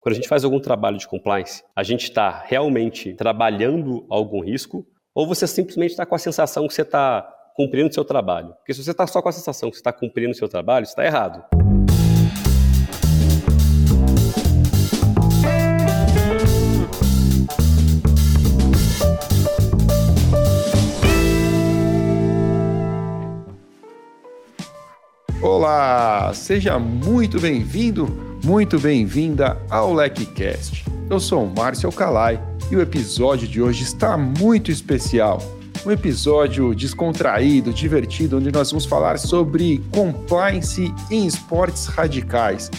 Quando a gente faz algum trabalho de compliance, a gente está realmente trabalhando algum risco ou você simplesmente está com a sensação que você está cumprindo o seu trabalho? Porque se você está só com a sensação que você está cumprindo o seu trabalho, está errado. Olá, seja muito bem-vindo, muito bem-vinda ao LecCast. Eu sou o Márcio Alcalai e o episódio de hoje está muito especial. Um episódio descontraído, divertido, onde nós vamos falar sobre compliance em esportes radicais.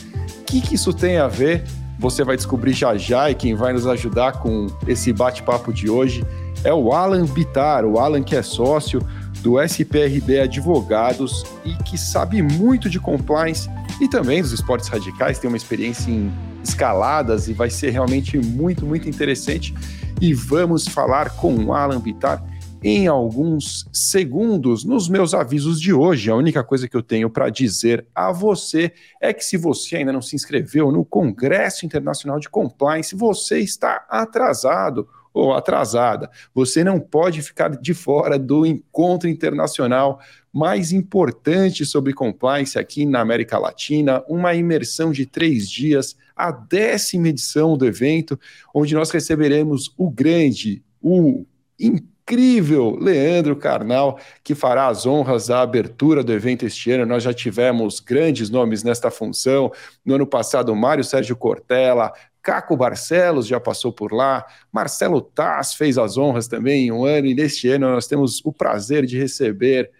O que, que isso tem a ver? Você vai descobrir já já e quem vai nos ajudar com esse bate-papo de hoje é o Alan Bitar, o Alan que é sócio do SPRB Advogados e que sabe muito de compliance e também dos esportes radicais, tem uma experiência em escaladas e vai ser realmente muito, muito interessante. E vamos falar com o Alan Bittar em alguns segundos nos meus avisos de hoje. A única coisa que eu tenho para dizer a você é que se você ainda não se inscreveu no Congresso Internacional de Compliance, você está atrasado ou atrasada. Você não pode ficar de fora do encontro internacional mais importante sobre compliance aqui na América Latina, uma imersão de três dias, a décima edição do evento, onde nós receberemos o grande, o incrível Leandro Carnal, que fará as honras da abertura do evento este ano. Nós já tivemos grandes nomes nesta função. No ano passado, Mário Sérgio Cortella, Caco Barcelos já passou por lá, Marcelo Taz fez as honras também em um ano, e neste ano nós temos o prazer de receber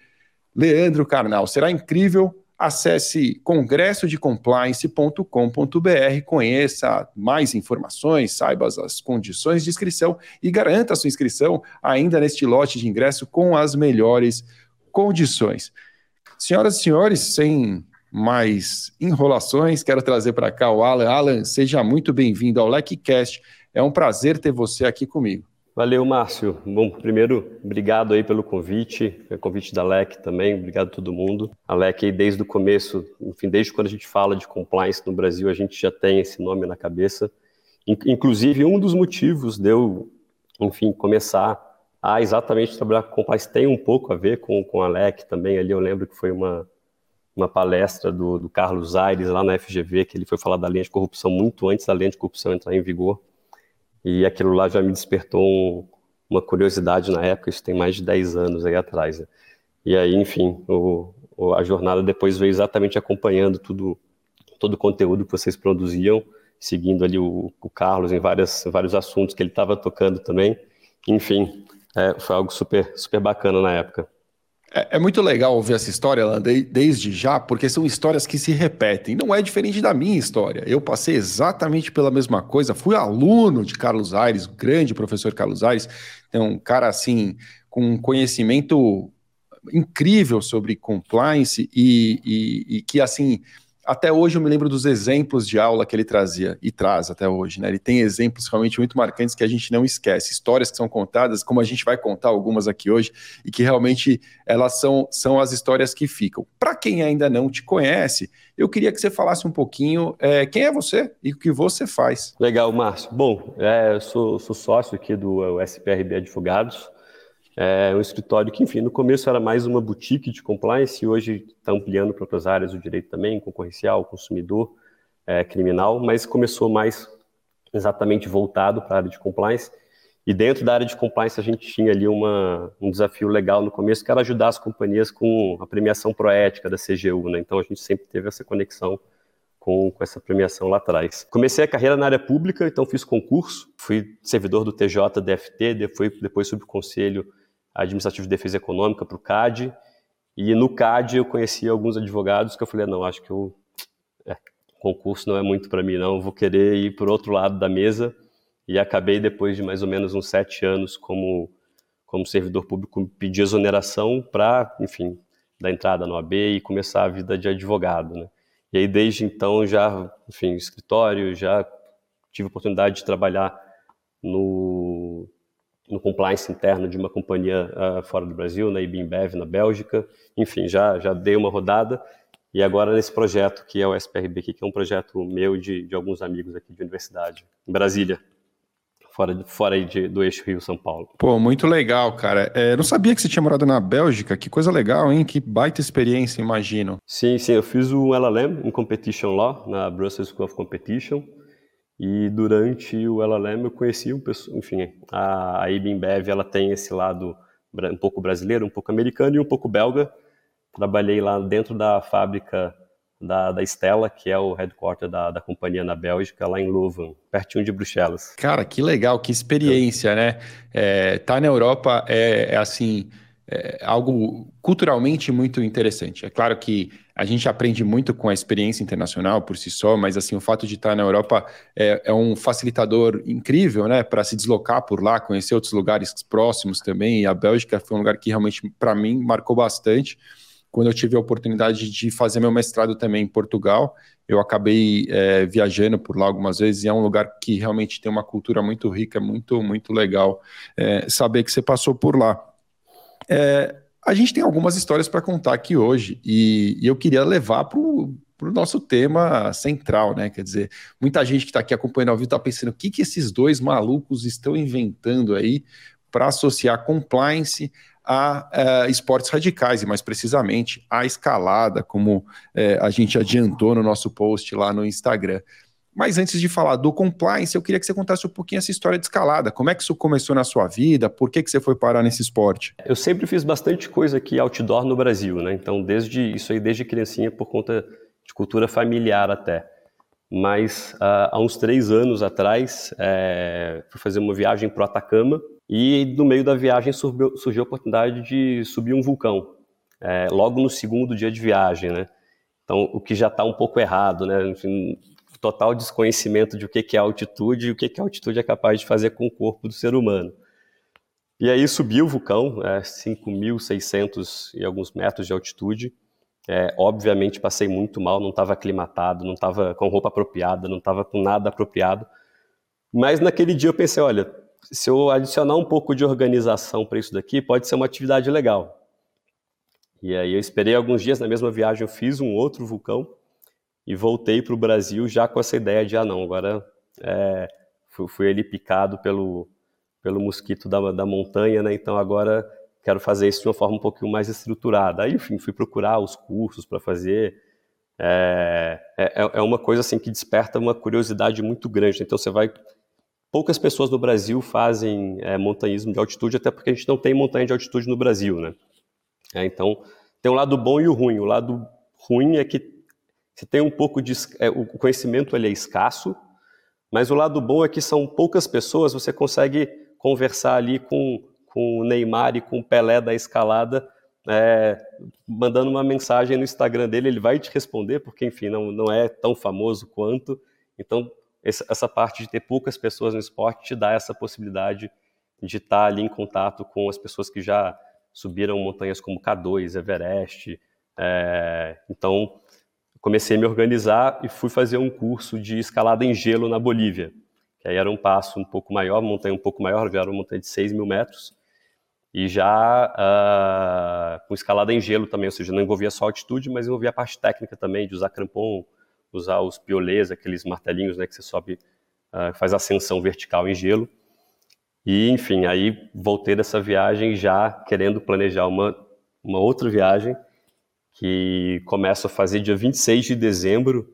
Leandro Carnal. Será incrível. Acesse congressodecompliance.com.br, conheça mais informações, saiba as condições de inscrição e garanta a sua inscrição ainda neste lote de ingresso com as melhores condições. Senhoras e senhores, sem mais enrolações, quero trazer para cá o Alan. Alan, seja muito bem-vindo ao LecCast. É um prazer ter você aqui comigo. Valeu, Márcio. Bom, primeiro, obrigado aí pelo convite, o convite da LEC também, obrigado a todo mundo. A LEC, desde o começo, enfim, desde quando a gente fala de compliance no Brasil, a gente já tem esse nome na cabeça. Inclusive, um dos motivos de eu, enfim, começar a exatamente trabalhar com compliance tem um pouco a ver com, com a LEC também. Ali eu lembro que foi uma, uma palestra do, do, Carlos Aires lá na FGV, que ele foi falar da lei de corrupção muito antes da lei de corrupção entrar em vigor. E aquilo lá já me despertou um, uma curiosidade na época, isso tem mais de 10 anos aí atrás. Né? E aí, enfim, o, o, a jornada depois veio exatamente acompanhando tudo, todo o conteúdo que vocês produziam, seguindo ali o, o Carlos em várias, vários assuntos que ele estava tocando também. Enfim, é, foi algo super, super bacana na época. É, é, muito legal ouvir essa história Alan, de, desde já, porque são histórias que se repetem. Não é diferente da minha história. Eu passei exatamente pela mesma coisa. Fui aluno de Carlos Aires, grande professor Carlos Aires. É um cara assim com um conhecimento incrível sobre compliance e, e, e que assim até hoje eu me lembro dos exemplos de aula que ele trazia e traz até hoje, né? Ele tem exemplos realmente muito marcantes que a gente não esquece, histórias que são contadas, como a gente vai contar algumas aqui hoje, e que realmente elas são, são as histórias que ficam. Para quem ainda não te conhece, eu queria que você falasse um pouquinho é, quem é você e o que você faz. Legal, Márcio. Bom, é, eu sou, sou sócio aqui do SPRB Advogados. É um escritório que, enfim, no começo era mais uma boutique de compliance e hoje está ampliando para outras áreas do direito também, concorrencial, consumidor, é, criminal, mas começou mais exatamente voltado para a área de compliance. E dentro da área de compliance a gente tinha ali uma, um desafio legal no começo, que era ajudar as companhias com a premiação proética da CGU, né? Então a gente sempre teve essa conexão com, com, essa premiação lá atrás. Comecei a carreira na área pública, então fiz concurso, fui servidor do TJ, DFT, depois, depois sob o conselho administrativo de defesa econômica para o CAD. E no CAD eu conheci alguns advogados que eu falei, não, acho que o é, concurso não é muito para mim, não, vou querer ir para o outro lado da mesa. E acabei, depois de mais ou menos uns sete anos como, como servidor público, pedir exoneração para, enfim, dar entrada no AB e começar a vida de advogado, né? E aí, desde então, já, enfim, escritório, já tive oportunidade de trabalhar no no compliance interno de uma companhia uh, fora do Brasil, na IBMBev, na Bélgica. Enfim, já, já dei uma rodada. e agora nesse projeto que é o SPRB, que é um projeto meu de, de alguns amigos aqui de universidade, em Brasília fora, fora aí de, do eixo Rio-São Paulo. Pô, muito legal, cara. É, não sabia que você tinha morado na Bélgica. Que coisa legal, hein? Que baita experiência, imagino. Sim, sim. Eu fiz o LLM em Competition Law, na Brussels School of Competition. E durante o LLM eu conheci, um, enfim, a, a ela tem esse lado um pouco brasileiro, um pouco americano e um pouco belga. Trabalhei lá dentro da fábrica da, da Stella, que é o headquarter da, da companhia na Bélgica, lá em Leuven, pertinho de Bruxelas. Cara, que legal, que experiência, né? É, tá na Europa é, é assim, é algo culturalmente muito interessante. É claro que a gente aprende muito com a experiência internacional por si só, mas assim, o fato de estar na Europa é, é um facilitador incrível, né, para se deslocar por lá, conhecer outros lugares próximos também. E a Bélgica foi um lugar que realmente, para mim, marcou bastante quando eu tive a oportunidade de fazer meu mestrado também em Portugal, eu acabei é, viajando por lá algumas vezes e é um lugar que realmente tem uma cultura muito rica, muito, muito legal é, saber que você passou por lá. É, a gente tem algumas histórias para contar aqui hoje e, e eu queria levar para o nosso tema central, né? Quer dizer, muita gente que está aqui acompanhando ao vivo está pensando o que, que esses dois malucos estão inventando aí para associar compliance a uh, esportes radicais, e mais precisamente a escalada, como uh, a gente adiantou no nosso post lá no Instagram. Mas antes de falar do compliance, eu queria que você contasse um pouquinho essa história de escalada. Como é que isso começou na sua vida? Por que, que você foi parar nesse esporte? Eu sempre fiz bastante coisa aqui outdoor no Brasil, né? Então, desde isso aí, desde criancinha, por conta de cultura familiar até. Mas uh, há uns três anos atrás, é, fui fazer uma viagem para o Atacama e no meio da viagem surgiu, surgiu a oportunidade de subir um vulcão, é, logo no segundo dia de viagem, né? Então, o que já está um pouco errado, né? Enfim, total desconhecimento de o que é altitude e o que a altitude é capaz de fazer com o corpo do ser humano. E aí subi o vulcão, é, 5.600 e alguns metros de altitude. É, obviamente passei muito mal, não estava aclimatado, não estava com roupa apropriada, não estava com nada apropriado. Mas naquele dia eu pensei, olha, se eu adicionar um pouco de organização para isso daqui, pode ser uma atividade legal. E aí eu esperei alguns dias, na mesma viagem eu fiz um outro vulcão e voltei para o Brasil já com essa ideia de, ah não, agora é, fui, fui ele picado pelo, pelo mosquito da, da montanha, né? então agora quero fazer isso de uma forma um pouquinho mais estruturada. Aí, enfim, fui procurar os cursos para fazer. É, é, é, uma coisa assim que desperta uma curiosidade muito grande. Então você vai poucas pessoas no Brasil fazem é, montanhismo de altitude, até porque a gente não tem montanha de altitude no Brasil, né? É, então, tem um lado bom e o ruim. O lado ruim é que você tem um pouco de... É, o conhecimento ele é escasso, mas o lado bom é que são poucas pessoas, você consegue conversar ali com, com o Neymar e com o Pelé da escalada, é, mandando uma mensagem no Instagram dele, ele vai te responder, porque, enfim, não, não é tão famoso quanto. Então, essa parte de ter poucas pessoas no esporte te dá essa possibilidade de estar ali em contato com as pessoas que já subiram montanhas como K2, Everest. É, então, comecei a me organizar e fui fazer um curso de escalada em gelo na Bolívia, que aí era um passo um pouco maior, montanha um pouco maior, era uma montanha de 6 mil metros, e já uh, com escalada em gelo também, ou seja, não envolvia só altitude, mas envolvia a parte técnica também, de usar crampon, usar os piolês, aqueles martelinhos né, que você sobe, uh, faz ascensão vertical em gelo. E, enfim, aí voltei dessa viagem já querendo planejar uma, uma outra viagem que começo a fazer dia 26 de dezembro.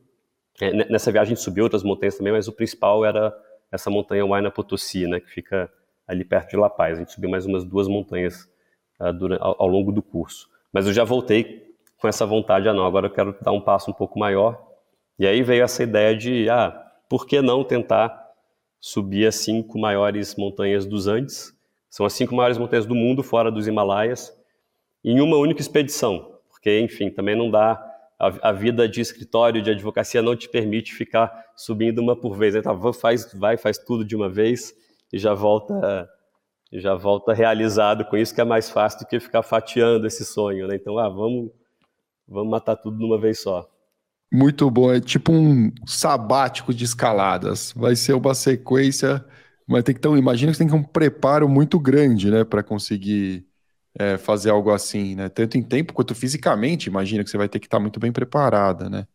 É, nessa viagem a gente subiu outras montanhas também, mas o principal era essa montanha Huayna Potosí, né, que fica ali perto de La Paz. A gente subiu mais umas duas montanhas uh, durante, ao, ao, longo do curso. Mas eu já voltei com essa vontade, ah não, agora eu quero dar um passo um pouco maior e aí veio essa ideia de, ah, por que não tentar subir as cinco maiores montanhas dos Andes? São as cinco maiores montanhas do mundo, fora dos Himalaias, em uma única expedição, porque, enfim, também não dá. A, a vida de escritório, de advocacia, não te permite ficar subindo uma por vez. Então, faz, vai, faz tudo de uma vez e já volta já volta realizado com isso, que é mais fácil do que ficar fatiando esse sonho. Né? Então, ah, vamos, vamos matar tudo de uma vez só. Muito bom, é tipo um sabático de escaladas. Vai ser uma sequência, mas tem que ter, imagina que tem que ter um preparo muito grande, né, para conseguir é, fazer algo assim, né? Tanto em tempo quanto fisicamente, imagina que você vai ter que estar muito bem preparada, né?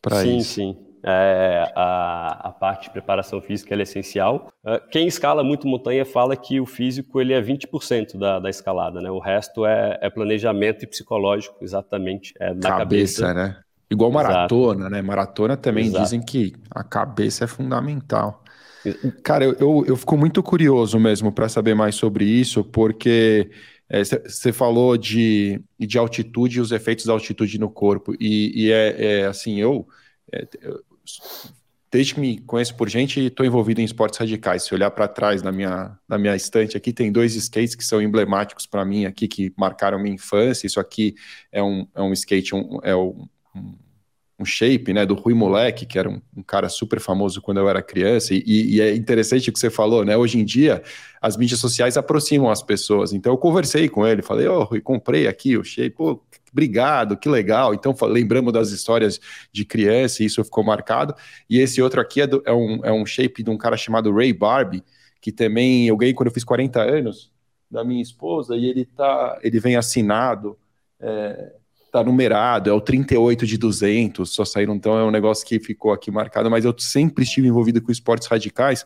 Para isso. Sim, sim. É, a, a, parte de preparação física é essencial. É, quem escala muito montanha fala que o físico ele é 20% da, da escalada, né? O resto é, é planejamento e psicológico, exatamente. É da cabeça, cabeça. né? Igual maratona, Exato. né? Maratona também Exato. dizem que a cabeça é fundamental. Cara, eu, eu, eu fico muito curioso mesmo para saber mais sobre isso, porque você é, falou de, de altitude e os efeitos da altitude no corpo. E, e é, é, assim, eu, é, desde que me conheço por gente, estou envolvido em esportes radicais. Se olhar para trás na minha, na minha estante aqui, tem dois skates que são emblemáticos para mim aqui, que marcaram minha infância. Isso aqui é um, é um skate, um, é um, um shape, né, do Rui Moleque, que era um, um, cara super famoso quando eu era criança, e, e, é interessante o que você falou, né, hoje em dia as mídias sociais aproximam as pessoas, então eu conversei com ele, falei, ô oh, Rui, comprei aqui o shape, pô, obrigado, que legal, então lembramos das histórias de criança, e isso ficou marcado, e esse outro aqui é, do, é, um, é um shape de um cara chamado Ray Barbie, que também eu ganhei quando eu fiz 40 anos, da minha esposa, e ele tá, ele vem assinado, é, tá numerado, é o 38 de 200, só saíram, então é um negócio que ficou aqui marcado, mas eu sempre estive envolvido com esportes radicais,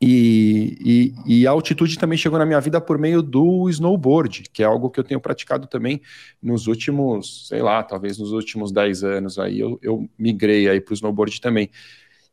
e, e, e, a altitude também chegou na minha vida por meio do snowboard, que é algo que eu tenho praticado também nos últimos, sei lá, talvez nos últimos 10 anos aí, eu, eu migrei aí para o snowboard também.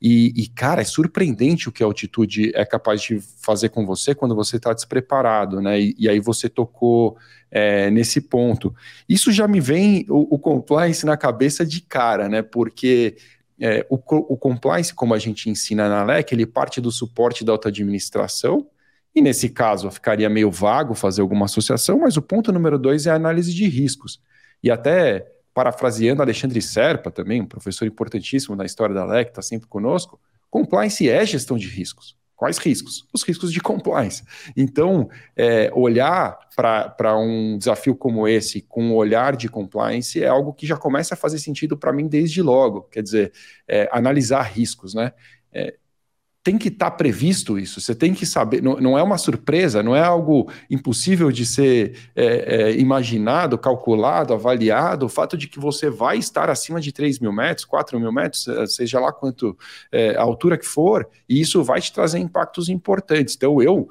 E, e, cara, é surpreendente o que a altitude é capaz de fazer com você quando você está despreparado, né? E, e, aí você tocou é, nesse ponto. Isso já me vem o, o, compliance na cabeça de cara, né? Porque é, o, o, compliance, como a gente ensina na LEC, ele parte do suporte da auto-administração, e nesse caso ficaria meio vago fazer alguma associação, mas o ponto número dois é a análise de riscos. E até parafraseando Alexandre Serpa, também, um professor importantíssimo na história da LEC, está sempre conosco, compliance é gestão de riscos. Quais riscos? Os riscos de compliance. Então, é, olhar para um desafio como esse com um olhar de compliance é algo que já começa a fazer sentido para mim desde logo. Quer dizer, é, analisar riscos, né? É, tem que estar tá previsto isso, você tem que saber, não, não, é uma surpresa, não é algo impossível de ser é, é, imaginado, calculado, avaliado, o fato de que você vai estar acima de 3 mil metros, 4 mil metros, eh, seja lá quanto é, a altura que for, e isso vai te trazer impactos importantes. Então, eu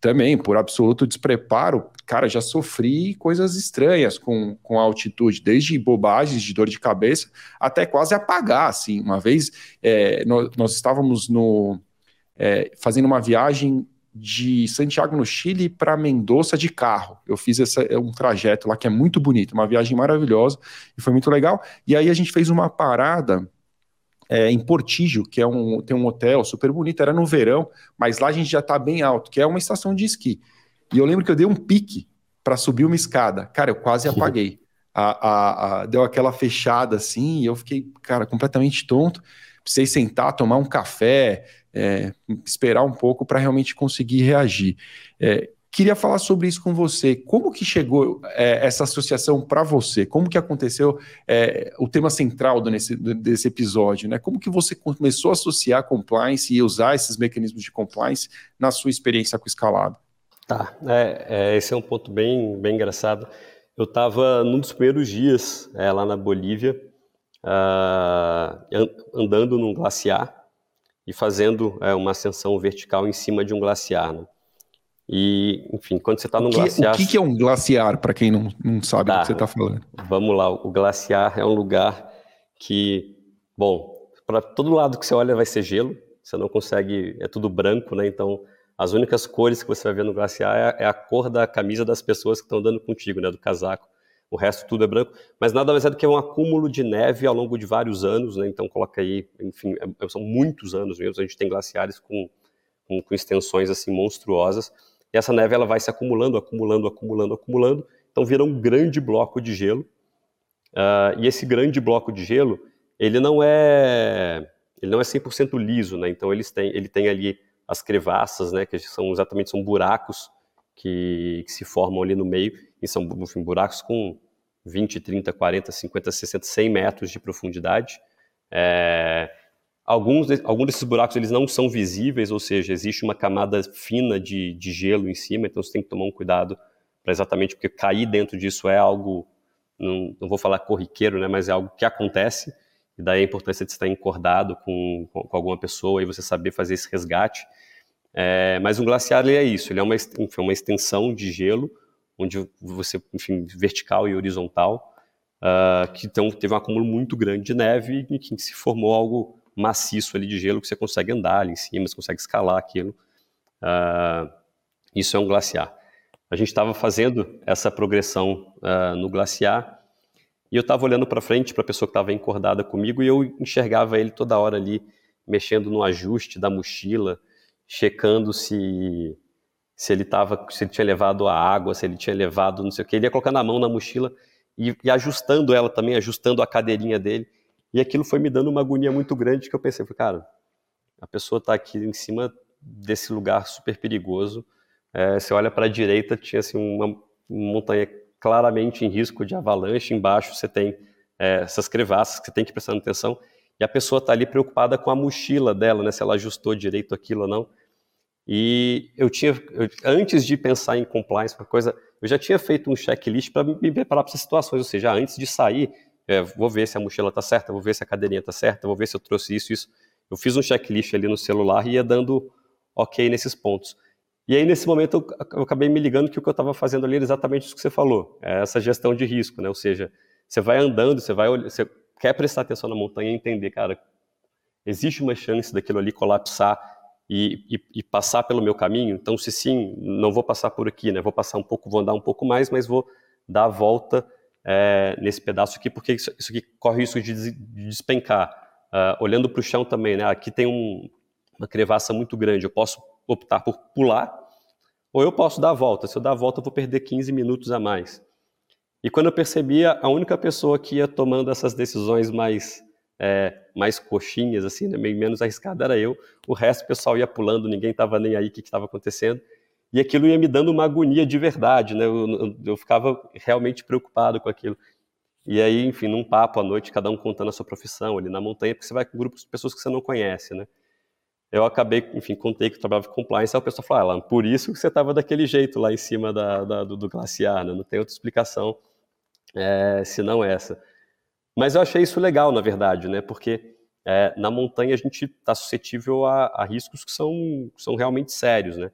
também, por absoluto despreparo, cara, já sofri coisas estranhas com, com a altitude, desde bobagens de dor de cabeça até quase apagar, assim. Uma vez é, nós, nós estávamos no é, fazendo uma viagem de Santiago no Chile para Mendoza de carro. Eu fiz essa, é um trajeto lá que é muito bonito, uma viagem maravilhosa e foi muito legal. E aí a gente fez uma parada é, em Portígio, que é um, tem um hotel super bonito, era no verão, mas lá a gente já está bem alto, que é uma estação de esqui. E eu lembro que eu dei um pique para subir uma escada. Cara, eu quase apaguei. A, a, a, deu aquela fechada assim, e eu fiquei, cara, completamente tonto. Precisei sentar, tomar um café, é, esperar um pouco para realmente conseguir reagir. É, queria falar sobre isso com você. Como que chegou é, essa associação para você? Como que aconteceu é, o tema central do, nesse, desse episódio? Né? Como que você começou a associar compliance e usar esses mecanismos de compliance na sua experiência com escalada? Tá, é, é, esse é um ponto bem, bem engraçado. Eu estava num dos primeiros dias é, lá na Bolívia, uh, andando num glaciar, e fazendo é, uma ascensão vertical em cima de um glaciar. Né? E, enfim, quando você está num glaciar. O que, que, é um glaciar, para quem não, não sabe tá, do que você está falando? Vamos lá, o glaciar é um lugar que, bom, para todo lado que você olha vai ser gelo, você não consegue, é tudo branco, né? Então, as únicas cores que você vai ver no glaciar é, é a cor da camisa das pessoas que estão andando contigo, né? Do casaco o resto tudo é branco, mas nada mais é do que um acúmulo de neve ao longo de vários anos, né? então coloca aí, enfim, é, são muitos anos mesmo, a gente tem glaciares com, com, com, extensões assim monstruosas, e essa neve ela vai se acumulando, acumulando, acumulando, acumulando, então vira um grande bloco de gelo, uh, e esse grande bloco de gelo, ele não é ele não é 100% liso, né? então eles têm, ele tem ali as crevassas, né? que são exatamente são buracos que, que se formam ali no meio, e são enfim, buracos com 20, 30, 40, 50, 60, 100 metros de profundidade. É, alguns, de, alguns desses buracos eles não são visíveis, ou seja, existe uma camada fina de, de gelo em cima, então você tem que tomar um cuidado exatamente porque cair dentro disso é algo, não, não, vou falar corriqueiro, né, mas é algo que acontece, e daí a importância de estar encordado com, com, com alguma pessoa e você saber fazer esse resgate. É, mas um glaciar ele é isso, ele é uma, enfim, uma extensão de gelo, onde você, enfim, vertical e horizontal, uh, que então, teve um acúmulo muito grande de neve e que se formou algo maciço ali de gelo que você consegue andar ali em cima, você consegue escalar aquilo. Uh, isso é um glaciar. A gente estava fazendo essa progressão uh, no glaciar e eu estava olhando para frente para a pessoa que estava encordada comigo e eu enxergava ele toda hora ali mexendo no ajuste da mochila, checando se se ele tava, se ele tinha levado a água, se ele tinha levado não sei o que, ele ia colocando a mão na mochila e, e ajustando ela também, ajustando a cadeirinha dele. E aquilo foi me dando uma agonia muito grande que eu pensei, cara, a pessoa está aqui em cima desse lugar super perigoso. É, você olha para a direita, tinha assim, uma, montanha claramente em risco de avalanche. Embaixo você tem é, essas crevassas que você tem que prestar atenção. E a pessoa está ali preocupada com a mochila dela, né, se ela ajustou direito aquilo ou não. E eu tinha, eu, antes de pensar em compliance, uma coisa, eu já tinha feito um checklist para me preparar para essas situações, ou seja, antes de sair, é, vou ver se a mochila está certa, vou ver se a cadeirinha está certa, vou ver se eu trouxe isso, isso. Eu fiz um checklist ali no celular e ia dando ok nesses pontos. E aí, nesse momento, eu, acabei me ligando que o que eu estava fazendo ali era exatamente isso que você falou, é essa gestão de risco, né? Ou seja, você vai andando, você vai você quer prestar atenção na montanha e entender, cara, existe uma chance daquilo ali colapsar e, e, e, passar pelo meu caminho. Então, se sim, não vou passar por aqui, né? Vou passar um pouco, vou andar um pouco mais, mas vou dar a volta é, nesse pedaço aqui, porque isso, isso aqui corre risco de, de despencar. Uh, olhando para o chão também, né? Aqui tem um, uma crevassa muito grande. Eu posso optar por pular, ou eu posso dar a volta. Se eu dar a volta, eu vou perder 15 minutos a mais. E quando eu percebia, a única pessoa que ia tomando essas decisões mais é, mais coxinhas, assim, né, meio menos arriscada era eu. O resto, o pessoal ia pulando, ninguém estava nem aí o que estava acontecendo. E aquilo ia me dando uma agonia de verdade, né? Eu, eu, ficava realmente preocupado com aquilo. E aí, enfim, num papo à noite, cada um contando a sua profissão ali na montanha, porque você vai com grupos de pessoas que você não conhece, né? Eu acabei, enfim, contei que eu trabalhava com compliance, aí o pessoal falou, ah, por isso que você estava daquele jeito lá em cima da, da, do, do, glaciar, né? Não tem outra explicação é, senão essa. Mas eu achei isso legal, na verdade, né? Porque é, na montanha a gente está suscetível a, a, riscos que são, são realmente sérios, né?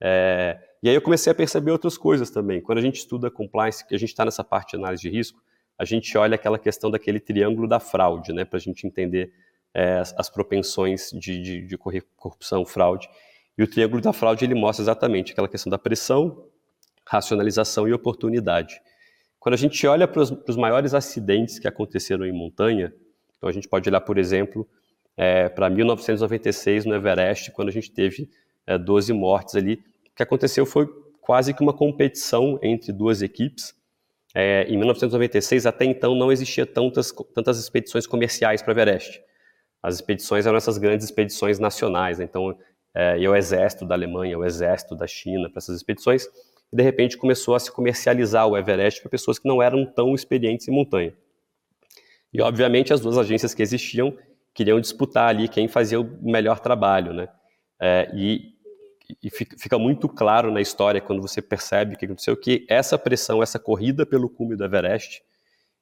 É, e aí eu comecei a perceber outras coisas também. Quando a gente estuda compliance, que a gente está nessa parte de análise de risco, a gente olha aquela questão daquele triângulo da fraude, né? Para a gente entender é, as, as, propensões de, de, de corrupção, fraude. E o triângulo da fraude ele mostra exatamente aquela questão da pressão, racionalização e oportunidade. Quando a gente olha para os maiores acidentes que aconteceram em montanha, então a gente pode olhar, por exemplo, é, para 1996 no Everest, quando a gente teve é, 12 mortes ali. Que aconteceu foi quase que uma competição entre duas equipes. É, em 1996, até então, não existia tantas, tantas expedições comerciais para Everest. As expedições eram essas grandes expedições nacionais. Né? Então, é, e o exército da Alemanha, o exército da China para essas expedições e de repente começou a se comercializar o Everest para pessoas que não eram tão experientes em montanha. E obviamente as duas agências que existiam queriam disputar ali quem fazia o melhor trabalho, né? É, e, e fica muito claro na história quando você percebe o que aconteceu que essa pressão, essa corrida pelo cume do Everest,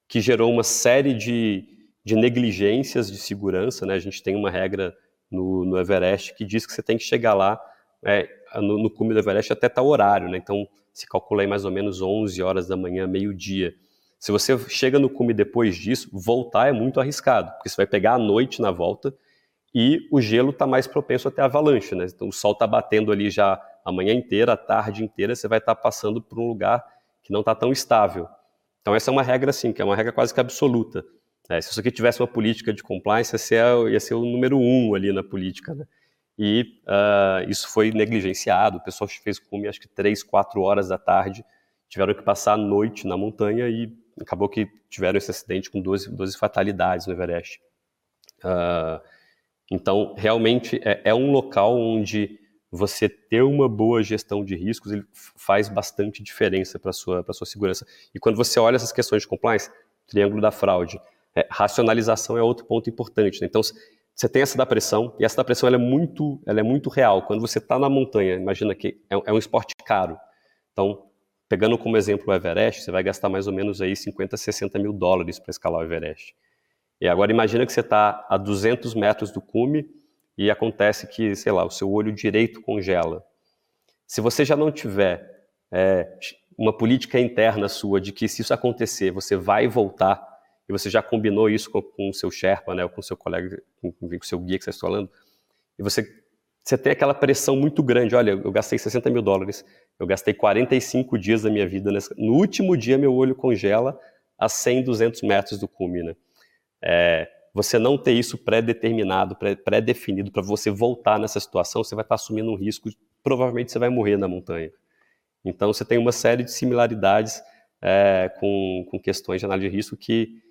que gerou uma série de, de negligências de segurança, né? A gente tem uma regra no, no Everest que diz que você tem que chegar lá é, no, no cume do Everest até tal horário, né? Então, se calcula aí mais ou menos 11 horas da manhã, meio-dia. Se você chega no cume depois disso, voltar é muito arriscado, porque você vai pegar a noite na volta e o gelo está mais propenso a ter avalanche, né? Então, o sol está batendo ali já a manhã inteira, a tarde inteira, você vai estar tá passando por um lugar que não está tão estável. Então, essa é uma regra, assim, que é uma regra quase que absoluta. É, se isso aqui tivesse uma política de compliance, ia ser, ia ser o número um ali na política, né? e uh, isso foi negligenciado. O pessoal fez cume acho que três, quatro horas da tarde, tiveram que passar a noite na montanha e acabou que tiveram esse acidente com 12, 12 fatalidades no Everest. Uh, então, realmente é, é, um local onde você ter uma boa gestão de riscos ele faz bastante diferença para a sua, sua segurança. E quando você olha essas questões de compliance, triângulo da fraude, é, racionalização é outro ponto importante. Né? Então, você tem essa da pressão, e essa da pressão ela é, muito, ela é muito real. Quando você está na montanha, imagina que é, é, um esporte caro. Então, pegando como exemplo o Everest, você vai gastar mais ou menos aí 50, 60 mil dólares para escalar o Everest. E agora imagina que você está a 200 metros do cume e acontece que, sei lá, o seu olho direito congela. Se você já não tiver é, uma política interna sua de que se isso acontecer, você vai voltar, e você já combinou isso com, com o seu Sherpa, né, ou com o seu colega, com, com o seu guia que você está falando, e você, você tem aquela pressão muito grande, olha, eu gastei 60 mil dólares, eu gastei 45 dias da minha vida, no último dia meu olho congela a 100, 200 metros do cume, né? É, você não ter isso pré-determinado, pré-definido para você voltar nessa situação, você vai estar tá assumindo um risco, provavelmente você vai morrer na montanha. Então você tem uma série de similaridades é, com, com questões de análise de risco que,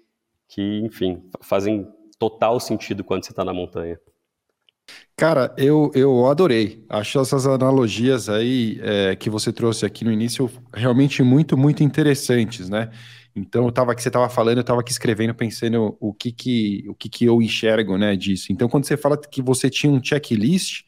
que, enfim, fazem total sentido quando você está na montanha. Cara, eu, eu adorei. Acho essas analogias aí é, que você trouxe aqui no início realmente muito, muito interessantes, né? Então, eu tava que você estava falando, eu estava aqui escrevendo, pensando o que que, o que que eu enxergo, né, disso. Então, quando você fala que você tinha um checklist,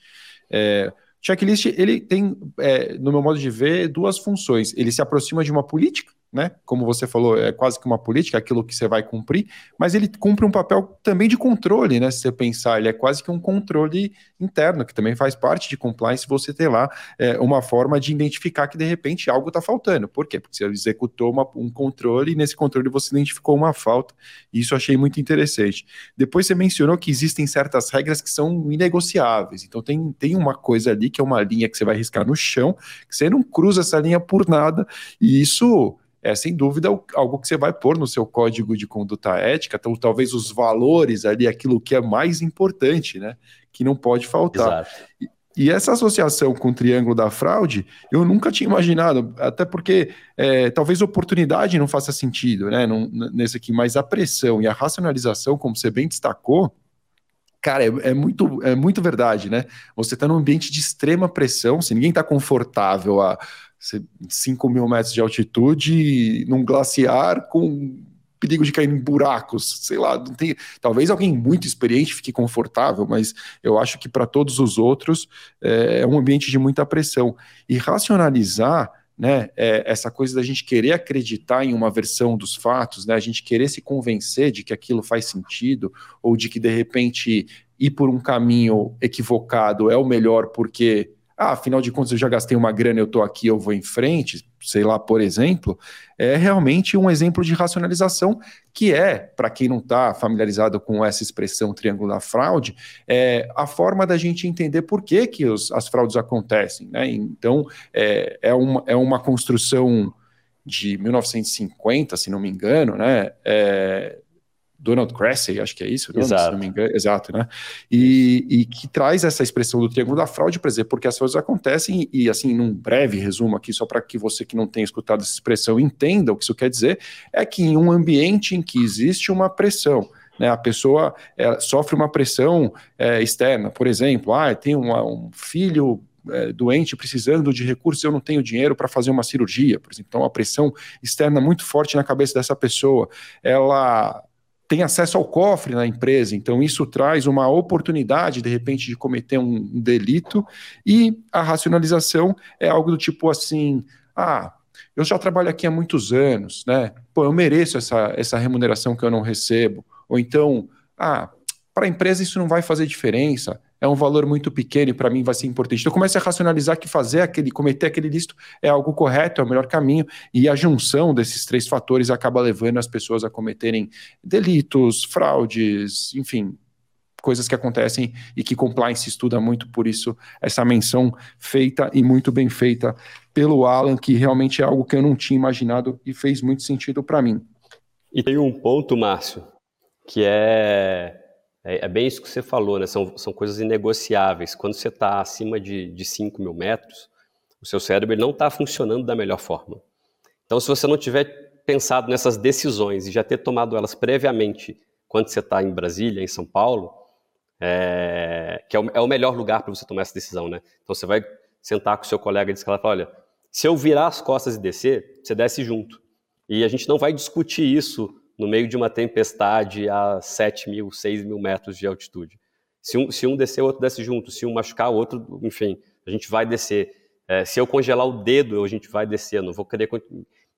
é, checklist, ele tem, é, no meu modo de ver, duas funções. Ele se aproxima de uma política, né? Como você falou, é quase que uma política, aquilo que você vai cumprir, mas ele cumpre um papel também de controle, né? Se você pensar, ele é quase que um controle interno, que também faz parte de compliance, você ter lá é, uma forma de identificar que de repente algo está faltando. Por quê? Porque você executou uma, um controle e nesse controle você identificou uma falta. E isso eu achei muito interessante. Depois você mencionou que existem certas regras que são inegociáveis. Então tem, tem uma coisa ali que é uma linha que você vai riscar no chão, que você não cruza essa linha por nada, e isso é sem dúvida algo que você vai pôr no seu código de conduta ética, então talvez os valores ali, aquilo que é mais importante, né? Que não pode faltar. E, e, essa associação com o triângulo da fraude, eu nunca tinha imaginado, até porque é, talvez oportunidade não faça sentido, né? Não, nesse aqui, mas a pressão e a racionalização, como você bem destacou, Cara, é, é, muito, é muito verdade, né? Você está num ambiente de extrema pressão, se ninguém está confortável a 5 mil metros de altitude, num glaciar com perigo de cair em buracos, sei lá, não tem, talvez alguém muito experiente fique confortável, mas eu acho que para todos os outros é, é, um ambiente de muita pressão. E racionalizar né, é, essa coisa da gente querer acreditar em uma versão dos fatos, né, a gente querer se convencer de que aquilo faz sentido, ou de que de repente ir por um caminho equivocado é o melhor porque ah, afinal de contas eu já gastei uma grana, eu estou aqui, eu vou em frente, sei lá, por exemplo, é realmente um exemplo de racionalização que é, para quem não está familiarizado com essa expressão triangular fraude, é a forma da gente entender por que, que os, as fraudes acontecem. Né? Então, é, é, uma, é uma construção de 1950, se não me engano, né? É, Donald Cressy, acho que é isso, Exato. se não me engano, exato, né? E, e, que traz essa expressão do triângulo da fraude para dizer porque as coisas acontecem e, assim, num breve resumo aqui, só para que você que não tenha escutado essa expressão entenda o que isso quer dizer, é que em um ambiente em que existe uma pressão, né, a pessoa é, sofre uma pressão é, externa, por exemplo, ah, tem uma, um filho é, doente precisando de recursos, eu não tenho dinheiro para fazer uma cirurgia, por exemplo. Então, a pressão externa muito forte na cabeça dessa pessoa. Ela tem acesso ao cofre na empresa, então isso traz uma oportunidade, de repente, de cometer um delito, e a racionalização é algo do tipo assim: ah, eu já trabalho aqui há muitos anos, né? Pô, eu mereço essa, essa remuneração que eu não recebo. Ou então, ah, para a empresa isso não vai fazer diferença é um valor muito pequeno e para mim vai ser importante. Então comece a racionalizar que fazer aquele, cometer aquele listo é algo correto, é o melhor caminho, e a junção desses três fatores acaba levando as pessoas a cometerem delitos, fraudes, enfim, coisas que acontecem e que compliance estuda muito, por isso essa menção feita e muito bem feita pelo Alan, que realmente é algo que eu não tinha imaginado e fez muito sentido para mim. E tem um ponto, Márcio, que é é, é, bem isso que você falou, né? São, são coisas inegociáveis. Quando você está acima de, de 5 mil metros, o seu cérebro não está funcionando da melhor forma. Então, se você não tiver pensado nessas decisões e já ter tomado elas previamente quando você está em Brasília, em São Paulo, é, que é o, é o melhor lugar para você tomar essa decisão, né? Então, você vai sentar com o seu colega e dizer, olha, se eu virar as costas e descer, você desce junto. E a gente não vai discutir isso no meio de uma tempestade a 7 mil, 6 mil metros de altitude. Se um, se um descer, o outro desce junto. Se um machucar, o outro, enfim, a gente vai descer. É, se eu congelar o dedo, a gente vai descer, não vou querer.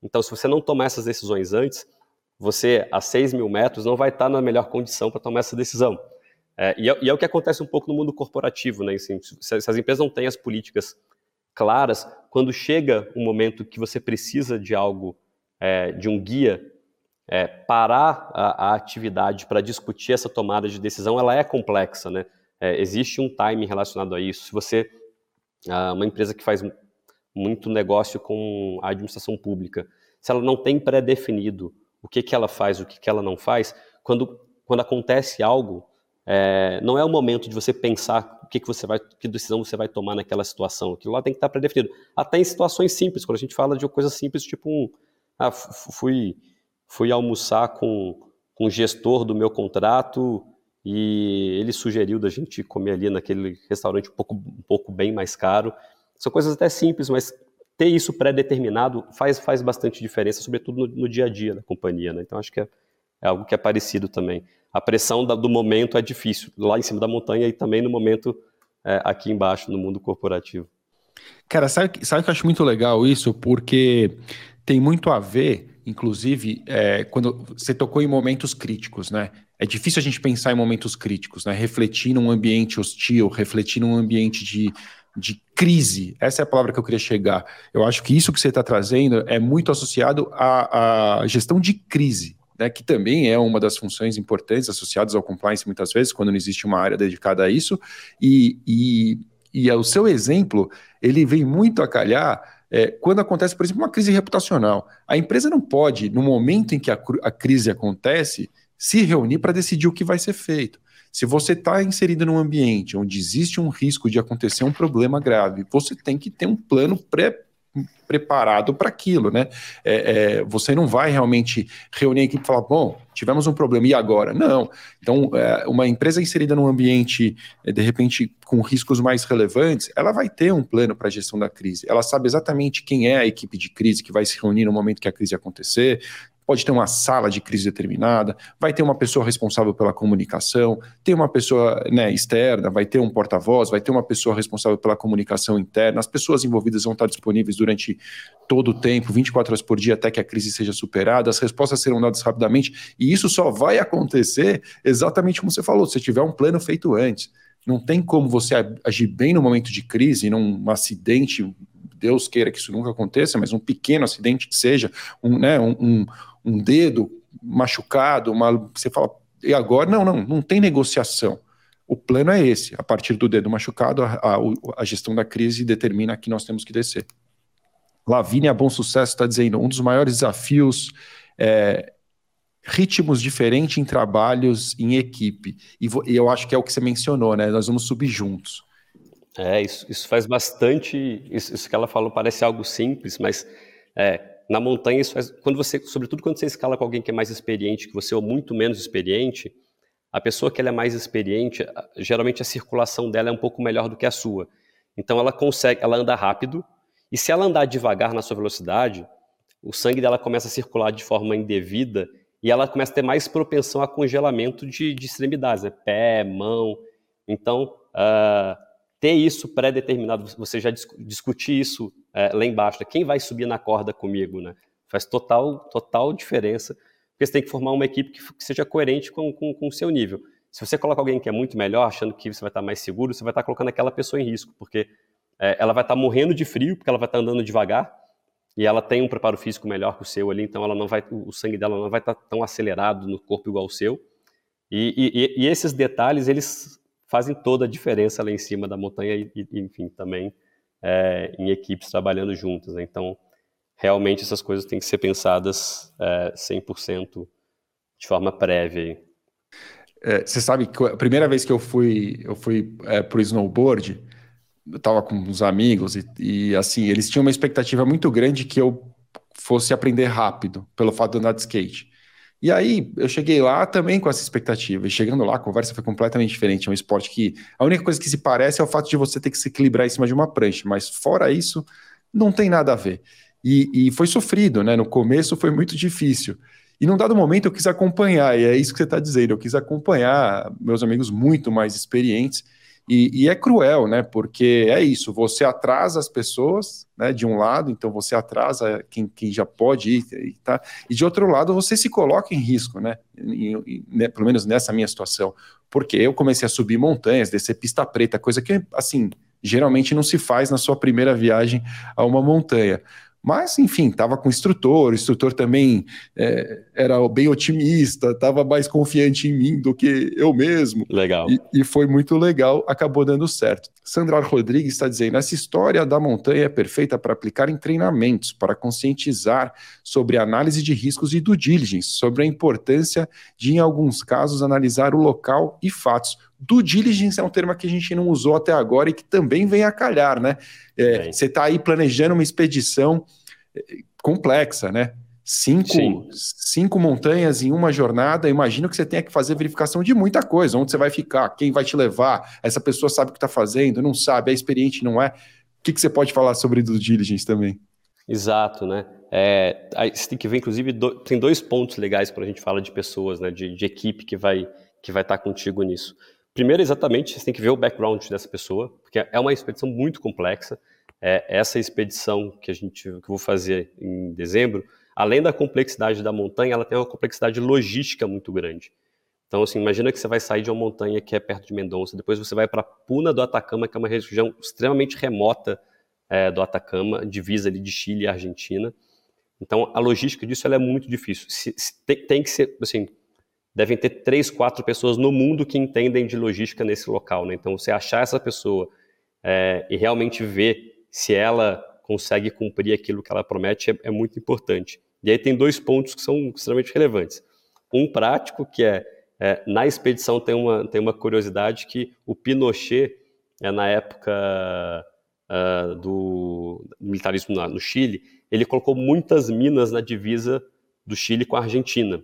Então, se você não tomar essas decisões antes, você, a 6 mil metros, não vai estar na melhor condição para tomar essa decisão. É, e, é, e, é, o que acontece um pouco no mundo corporativo, né? Assim, se, se, as empresas não têm as políticas claras, quando chega um momento que você precisa de algo, é, de um guia, é, parar a, a atividade para discutir essa tomada de decisão, ela é complexa, né? É, existe um time relacionado a isso. Se você, ah, uma empresa que faz muito negócio com a administração pública, se ela não tem pré-definido o que, que ela faz, o que, que ela não faz, quando, quando acontece algo, é, não é o momento de você pensar o que, que você vai, que decisão você vai tomar naquela situação. Aquilo lá tem que estar pré-definido. Até em situações simples, quando a gente fala de coisas simples, tipo um, ah, fui, fui almoçar com, com o gestor do meu contrato e ele sugeriu da gente comer ali naquele restaurante um pouco, um pouco bem mais caro. São coisas até simples, mas ter isso pré-determinado faz, faz bastante diferença, sobretudo no, no, dia a dia da companhia. Né? Então, acho que é, é algo que é parecido também a pressão da, do momento é difícil, lá em cima da montanha e também no momento é, aqui embaixo, no mundo corporativo. Cara, sabe, sabe que eu acho muito legal isso? Porque tem muito a ver, inclusive, é, quando você tocou em momentos críticos, né? É difícil a gente pensar em momentos críticos, né? Refletir num ambiente hostil, refletir num ambiente de, de crise. Essa é a palavra que eu queria chegar. Eu acho que isso que você está trazendo é muito associado à, à gestão de crise né, que também é uma das funções importantes associadas ao compliance muitas vezes, quando não existe uma área dedicada a isso, e, e, e o seu exemplo, ele vem muito a calhar é, quando acontece, por exemplo, uma crise reputacional. A empresa não pode, no momento em que a, a crise acontece, se reunir para decidir o que vai ser feito. Se você está inserido num ambiente onde existe um risco de acontecer um problema grave, você tem que ter um plano pré preparado para aquilo, né? É, é, você não vai realmente reunir a equipe e falar, bom, tivemos um problema, e agora? Não. Então, é, uma empresa inserida num ambiente, é, de repente, com riscos mais relevantes, ela vai ter um plano para a gestão da crise. Ela sabe exatamente quem é a equipe de crise que vai se reunir no momento que a crise acontecer, pode ter uma sala de crise determinada, vai ter uma pessoa responsável pela comunicação, tem uma pessoa né, externa, vai ter um porta-voz, vai ter uma pessoa responsável pela comunicação interna, as pessoas envolvidas vão estar disponíveis durante todo o tempo, 24 horas por dia, até que a crise seja superada, as respostas serão dadas rapidamente, e isso só vai acontecer exatamente como você falou, se tiver um plano feito antes. Não tem como você agir bem no momento de crise, num acidente, Deus queira que isso nunca aconteça, mas um pequeno acidente que seja, um, né, um, um um dedo machucado, uma, você fala, e agora? Não, não, não tem negociação. O plano é esse. A partir do dedo machucado, a, a, a gestão da crise determina que nós temos que descer. Lavínia Bom Sucesso está dizendo: um dos maiores desafios é ritmos diferentes em trabalhos em equipe. E, eu acho que é o que você mencionou, né? Nós vamos subir juntos. É, isso, isso faz bastante. Isso, isso que ela falou parece algo simples, mas é, na montanha, isso faz, quando você, sobretudo quando você escala com alguém que é mais experiente que você ou muito menos experiente, a pessoa que ela é mais experiente, geralmente a circulação dela é um pouco melhor do que a sua. Então ela consegue, ela anda rápido, e se ela andar devagar na sua velocidade, o sangue dela começa a circular de forma indevida e ela começa a ter mais propensão a congelamento de, de extremidades, né? pé, mão. Então, uh, ter isso pré-determinado, você já discutir isso é, lá embaixo, né? quem vai subir na corda comigo, né? Faz total, total diferença, porque você tem que formar uma equipe que, que seja coerente com, com, com o seu nível. Se você coloca alguém que é muito melhor, achando que você vai estar mais seguro, você vai estar colocando aquela pessoa em risco, porque é, ela vai estar morrendo de frio, porque ela vai estar andando devagar, e ela tem um preparo físico melhor que o seu ali, então ela não vai, o sangue dela não vai estar tão acelerado no corpo igual o seu. E, e, e esses detalhes, eles fazem toda a diferença lá em cima da montanha e, enfim, também é, em equipes trabalhando juntas. Né? Então, realmente essas coisas têm que ser pensadas é, 100% de forma prévia. É, você sabe que a primeira vez que eu fui, eu fui é, para o snowboard, eu estava com uns amigos e, e, assim, eles tinham uma expectativa muito grande que eu fosse aprender rápido, pelo fato de andar de skate. E aí eu cheguei lá também com essa expectativa. E chegando lá, a conversa foi completamente diferente. É um esporte que a única coisa que se parece é o fato de você ter que se equilibrar em cima de uma prancha, mas fora isso, não tem nada a ver. E, e foi sofrido, né? No começo foi muito difícil. E num dado momento eu quis acompanhar, e é isso que você está dizendo, eu quis acompanhar meus amigos muito mais experientes. E, e, é cruel, né? Porque é isso, você atrasa as pessoas, né? De um lado, então você atrasa quem, quem já pode ir, e, tá? e de outro lado, você se coloca em risco, né? E, né? Pelo menos nessa minha situação. Porque eu comecei a subir montanhas, descer pista preta, coisa que, assim, geralmente não se faz na sua primeira viagem a uma montanha. Mas, enfim, estava com o instrutor, o instrutor também é, era bem otimista, estava mais confiante em mim do que eu mesmo. Legal. E, e foi muito legal, acabou dando certo. Sandra Rodrigues está dizendo: essa história da montanha é perfeita para aplicar em treinamentos, para conscientizar sobre análise de riscos e do diligence, sobre a importância de, em alguns casos, analisar o local e fatos do diligence é um termo que a gente não usou até agora e que também vem a calhar, né? É, você está aí planejando uma expedição é, complexa, né? Cinco, cinco montanhas em uma jornada, imagino que você tenha que fazer verificação de muita coisa, onde você vai ficar, quem vai te levar, essa pessoa sabe o que está fazendo, não sabe, é experiente, não é? O que, que você pode falar sobre do diligence também? Exato, né? É, você tem que ver, inclusive, do, tem dois pontos legais quando a gente fala de pessoas, né? De, de equipe que vai que vai estar tá contigo nisso. Primeiro, exatamente, você tem que ver o background dessa pessoa, porque é uma expedição muito complexa. É, essa expedição que a gente que eu vou fazer em dezembro, além da complexidade da montanha, ela tem uma complexidade logística muito grande. Então, assim, imagina que você vai sair de uma montanha que é perto de Mendonça, depois você vai para Puna do Atacama, que é uma região extremamente remota é, do Atacama, divisa ali de Chile e Argentina. Então, a logística disso é muito difícil. Se, se, tem, tem que ser, assim, devem ter três, quatro pessoas no mundo que entendem de logística nesse local. Né? Então, você achar essa pessoa é, e realmente ver se ela consegue cumprir aquilo que ela promete é, é, muito importante. E aí tem dois pontos que são extremamente relevantes. Um prático, que é, é na expedição tem uma, tem uma curiosidade que o Pinochet, é, na época uh, do militarismo no Chile, ele colocou muitas minas na divisa do Chile com a Argentina.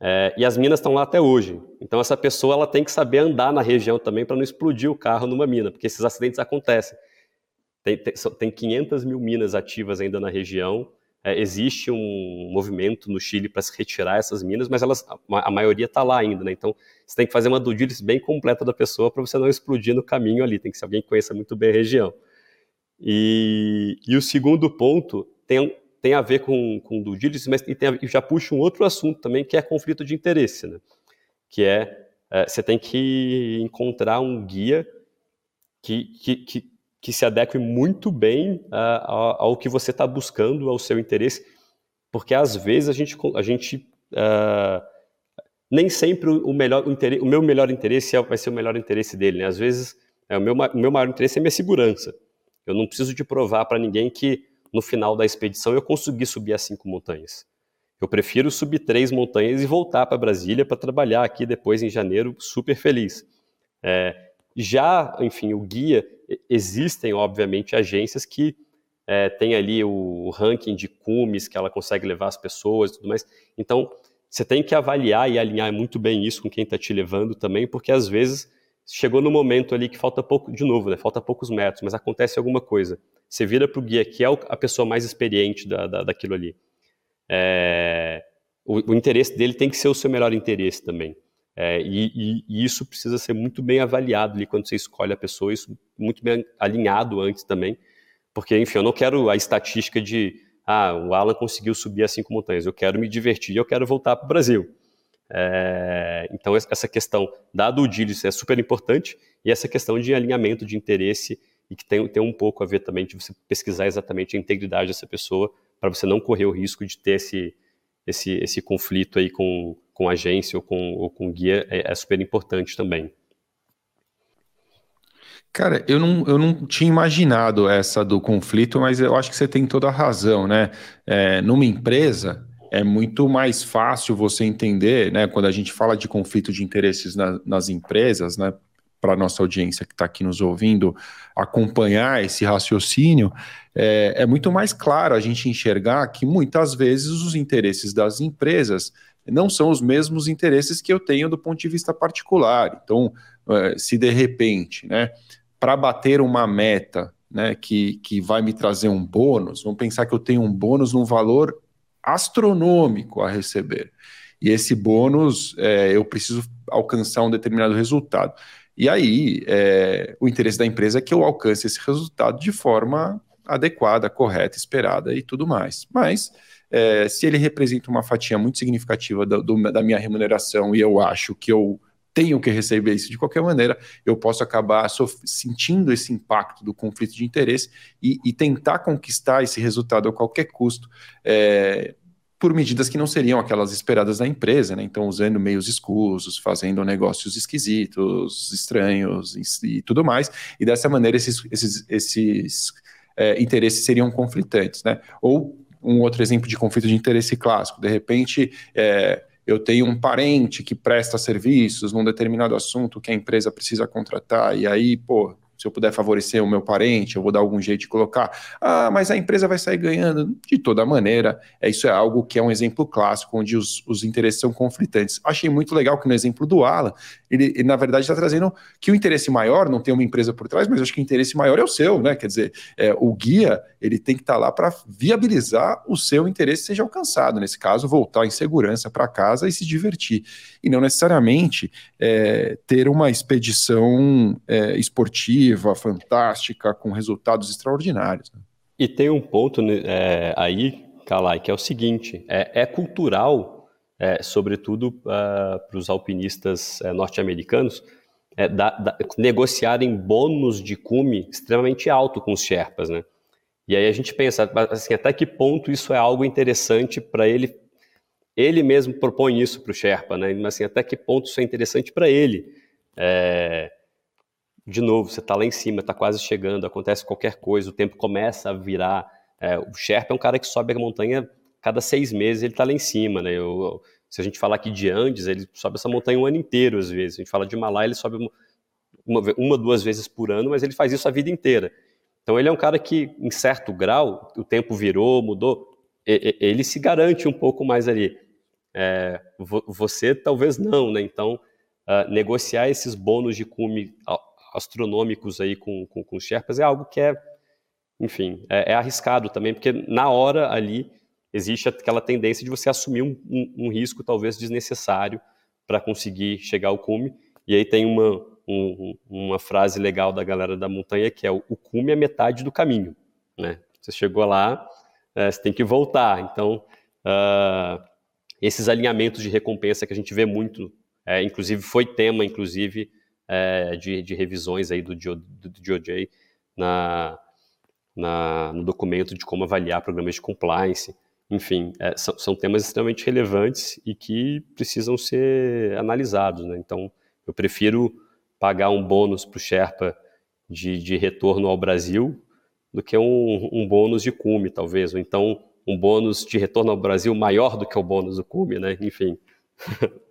É, e as minas estão lá até hoje. Então essa pessoa ela tem que saber andar na região também para não explodir o carro numa mina, porque esses acidentes acontecem. Tem, tem, tem 500 mil minas ativas ainda na região. É, existe um movimento no Chile para se retirar essas minas, mas elas, a, a maioria está lá ainda. Né? Então você tem que fazer uma due diligence bem completa da pessoa para você não explodir no caminho ali. Tem que ser alguém que conheça muito bem a região. E, e o segundo ponto tem tem a ver com, com due diligence, mas e, tem, e já puxa um outro assunto também, que é conflito de interesse, né? que é, é você tem que encontrar um guia que, que, que, que se adeque muito bem uh, ao, ao, que você está buscando, ao seu interesse, porque às vezes a gente, a gente uh, nem sempre o, melhor, o, o, meu melhor interesse é, vai ser o melhor interesse dele. Né? Às vezes, é, o, meu, o meu maior interesse é minha segurança. Eu não preciso de provar para ninguém que no final da expedição eu consegui subir as cinco montanhas. Eu prefiro subir três montanhas e voltar para Brasília para trabalhar aqui depois em janeiro, super feliz. É, já, enfim, o guia, existem, obviamente, agências que é, têm ali o, o, ranking de cumes que ela consegue levar as pessoas e tudo mais. Então, você tem que avaliar e alinhar muito bem isso com quem está te levando também, porque às vezes chegou no momento ali que falta pouco, de novo, né, falta poucos metros, mas acontece alguma coisa. Você vira para o guia, que é a pessoa mais experiente da, da daquilo ali. É, o, o, interesse dele tem que ser o seu melhor interesse também. É, e, e, e, isso precisa ser muito bem avaliado ali quando você escolhe a pessoa, isso muito bem alinhado antes também, porque, enfim, eu não quero a estatística de, ah, o Alan conseguiu subir as cinco montanhas, eu quero me divertir, eu quero voltar para o Brasil. É, então, essa questão da due diligence é super importante, e essa questão de alinhamento de interesse e que tem, tem um pouco a ver também de você pesquisar exatamente a integridade dessa pessoa para você não correr o risco de ter esse, esse, esse conflito aí com, com agência ou com, ou com guia, é, é super importante também. Cara, eu não, eu não tinha imaginado essa do conflito, mas eu acho que você tem toda a razão, né? É, numa empresa, é muito mais fácil você entender, né? Quando a gente fala de conflito de interesses na, nas empresas, né? para a nossa audiência que está aqui nos ouvindo acompanhar esse raciocínio, é, é, muito mais claro a gente enxergar que muitas vezes os interesses das empresas não são os mesmos interesses que eu tenho do ponto de vista particular. Então, é, se de repente, né, para bater uma meta né, que, que vai me trazer um bônus, vamos pensar que eu tenho um bônus num valor astronômico a receber. E esse bônus, é, eu preciso alcançar um determinado resultado E aí, é, o interesse da empresa é que eu alcance esse resultado de forma adequada, correta, esperada e tudo mais. Mas, é, se ele representa uma fatia muito significativa do, da minha remuneração e eu acho que eu tenho que receber isso de qualquer maneira, eu posso acabar sentindo esse impacto do conflito de interesse e, e tentar conquistar esse resultado a qualquer custo. É, por medidas que não seriam aquelas esperadas da empresa, né? Então, usando meios escusos, fazendo negócios esquisitos, estranhos e, e tudo mais. E dessa maneira, esses, esses, esses é, interesses seriam conflitantes, né? Ou um outro exemplo de conflito de interesse clássico. De repente, é, eu tenho um parente que presta serviços num determinado assunto que a empresa precisa contratar, e aí, pô, se eu puder favorecer o meu parente, eu vou dar algum jeito de colocar. Ah, mas a empresa vai sair ganhando de toda maneira. É, isso é algo que é um exemplo clássico, onde os, os interesses são conflitantes. Achei muito legal que no exemplo do Alan, ele, ele na verdade está trazendo que o interesse maior não tem uma empresa por trás, mas acho que o interesse maior é o seu, né? Quer dizer, é, o guia ele tem que estar tá lá para viabilizar o seu interesse seja alcançado. Nesse caso, voltar em segurança para casa e se divertir. E não necessariamente é, ter uma expedição é, esportiva, fantástica, com resultados extraordinários. Né? E tem um ponto né, é, aí, Kalai, que é o seguinte: é, é cultural, é, sobretudo uh, ah, para os alpinistas é, norte-americanos, é, negociarem bônus de cume extremamente alto com os Sherpas, né? E aí a gente pensa, assim, até que ponto isso é algo interessante para ele? Ele mesmo propõe isso para o Sherpa, né? Mas assim, até que ponto isso é interessante para ele? É... De novo, você está lá em cima, está quase chegando, acontece qualquer coisa, o tempo começa a virar. É, o Sherpa é um cara que sobe a montanha cada seis meses, ele está lá em cima, né? Eu, se a gente falar aqui de Andes, ele sobe essa montanha um ano inteiro, às vezes. A gente fala de Himalaia, ele sobe uma, uma, duas vezes por ano, mas ele faz isso a vida inteira. Então ele é um cara que, em certo grau, o tempo virou, mudou, ele se garante um pouco mais ali. É, você talvez não, né? Então, uh, negociar esses bônus de cume astronômicos aí com, com, com Sherpas é algo que é, enfim, é, é, arriscado também, porque na hora ali existe aquela tendência de você assumir um, um, um risco talvez desnecessário para conseguir chegar ao cume, e aí tem uma, um, uma frase legal da galera da montanha que é o, cume é metade do caminho, né? Você chegou lá, é, você tem que voltar. Então, uh, esses alinhamentos de recompensa que a gente vê muito, é, inclusive foi tema, inclusive, é, de, de, revisões aí do, do, do DOJ na, na, no documento de como avaliar programas de compliance. Enfim, é, são, são, temas extremamente relevantes e que precisam ser analisados. Né? Então, eu prefiro pagar um bônus para o Sherpa de, de, retorno ao Brasil do que um, um, bônus de cume, talvez, ou então um bônus de retorno ao Brasil maior do que o bônus do cume, né? Enfim.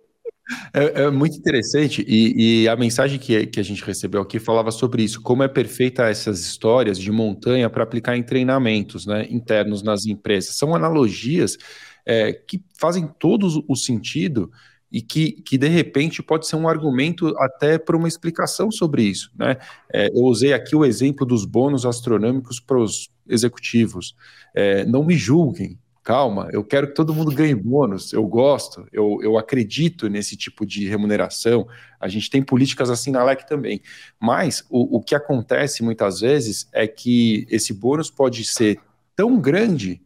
É, é, muito interessante, e, e, a mensagem que, que a gente recebeu aqui falava sobre isso, como é perfeita essas histórias de montanha para aplicar em treinamentos né, internos nas empresas. São analogias é, que fazem todo o sentido e que, que de repente pode ser um argumento até para uma explicação sobre isso. Né? É, eu usei aqui o exemplo dos bônus astronômicos para os executivos. É, não me julguem, calma, eu quero que todo mundo ganhe bônus, eu gosto, eu, eu acredito nesse tipo de remuneração, a gente tem políticas assim na LEC também, mas o, o que acontece muitas vezes é que esse bônus pode ser tão grande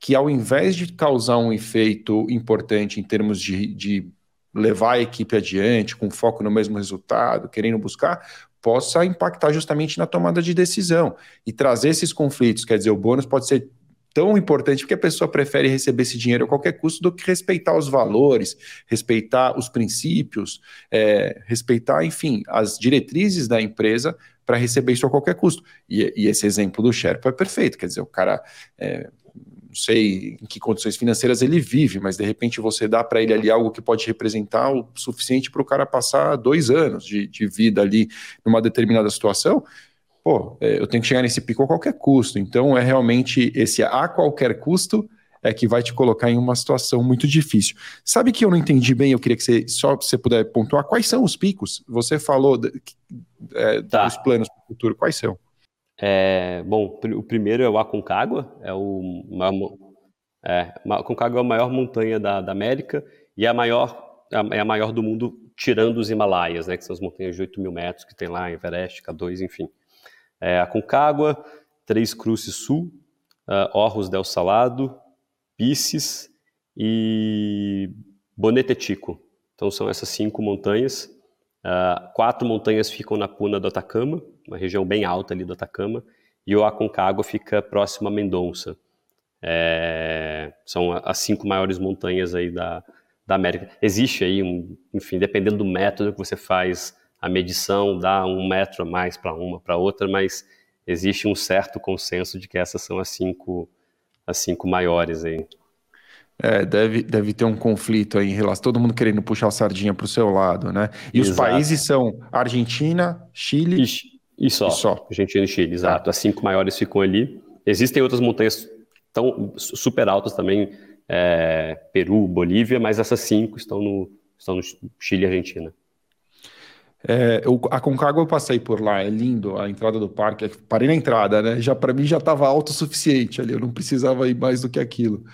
que ao invés de causar um efeito importante em termos de, de levar a equipe adiante, com foco no mesmo resultado, querendo buscar, possa impactar justamente na tomada de decisão e trazer esses conflitos. Quer dizer, o bônus pode ser tão importante porque a pessoa prefere receber esse dinheiro a qualquer custo do que respeitar os valores, respeitar os princípios, é, respeitar, enfim, as diretrizes da empresa para receber isso a qualquer custo. E, e, esse exemplo do Sherpa é perfeito, quer dizer, o cara é, não sei em que condições financeiras ele vive, mas de repente você dá para ele ali algo que pode representar o suficiente para o cara passar dois anos de, de, vida ali numa determinada situação. Pô, é, eu tenho que chegar nesse pico a qualquer custo. Então é realmente esse a qualquer custo é que vai te colocar em uma situação muito difícil. Sabe que eu não entendi bem? Eu queria que você só você puder pontuar quais são os picos. Você falou é, tá. dos planos para o futuro. Quais são? É, bom, o primeiro é o Aconcagua, é o maior, é, Aconcagua é a maior montanha da, da América e é a maior, é a maior do mundo tirando os Himalaias, né, que são as montanhas de 8 mil metros que tem lá, Everest, K2, enfim. É, Aconcagua, Três Cruzes Sul, uh, Orros del Salado, Pisces e Bonetetico. Então são essas cinco montanhas. Uh, quatro montanhas ficam na Puna do Atacama, uma região bem alta ali do Atacama, e o Aconcagua fica próximo a Mendonça. É, são as cinco maiores montanhas aí da, da América. Existe aí, um, enfim, dependendo do método que você faz a medição, dá um metro a mais para uma, para outra, mas existe um certo consenso de que essas são as cinco, as cinco maiores aí. É, deve, deve ter um conflito aí em relação. Todo mundo querendo puxar a sardinha para o seu lado, né? E exato. os países são Argentina, Chile. E, e, só. e só. Argentina e Chile, exato. Tá. As cinco maiores ficam ali. Existem outras montanhas tão super altas também, é, Peru, Bolívia, mas essas cinco estão no, estão no Chile e Argentina. É, eu, a Concagua eu passei por lá, é lindo a entrada do parque. Parei na entrada, né? Já para mim já estava autossuficiente ali, eu não precisava ir mais do que aquilo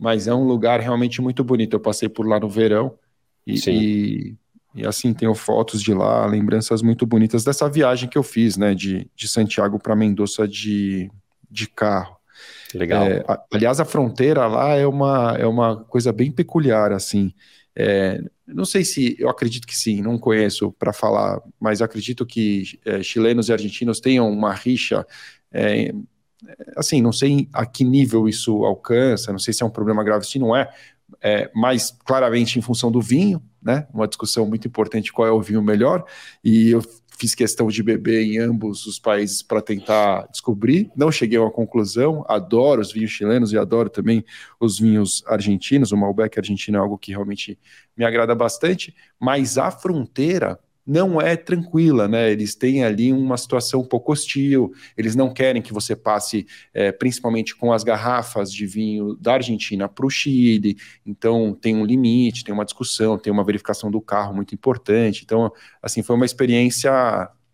mas é um lugar realmente muito bonito. Eu passei por lá no verão e, e, e, assim tenho fotos de lá, lembranças muito bonitas dessa viagem que eu fiz, né, de, de Santiago para Mendoza de, de carro. Legal. É, aliás, a fronteira lá é uma, é uma coisa bem peculiar, assim. É, não sei se, eu acredito que sim, não conheço para falar, mas acredito que é, chilenos e argentinos tenham uma rixa é, assim, não sei a que nível isso alcança, não sei se é um problema grave, se não é, é, mas claramente em função do vinho, né? Uma discussão muito importante qual é o vinho melhor, e eu fiz questão de beber em ambos os países para tentar descobrir. Não cheguei a uma conclusão. Adoro os vinhos chilenos e adoro também os vinhos argentinos. O Malbec argentino é algo que realmente me agrada bastante, mas a fronteira não é tranquila, né? Eles têm ali uma situação um pouco hostil, eles não querem que você passe, é, principalmente com as garrafas de vinho da Argentina para o Chile, então tem um limite, tem uma discussão, tem uma verificação do carro muito importante. Então, assim, foi uma experiência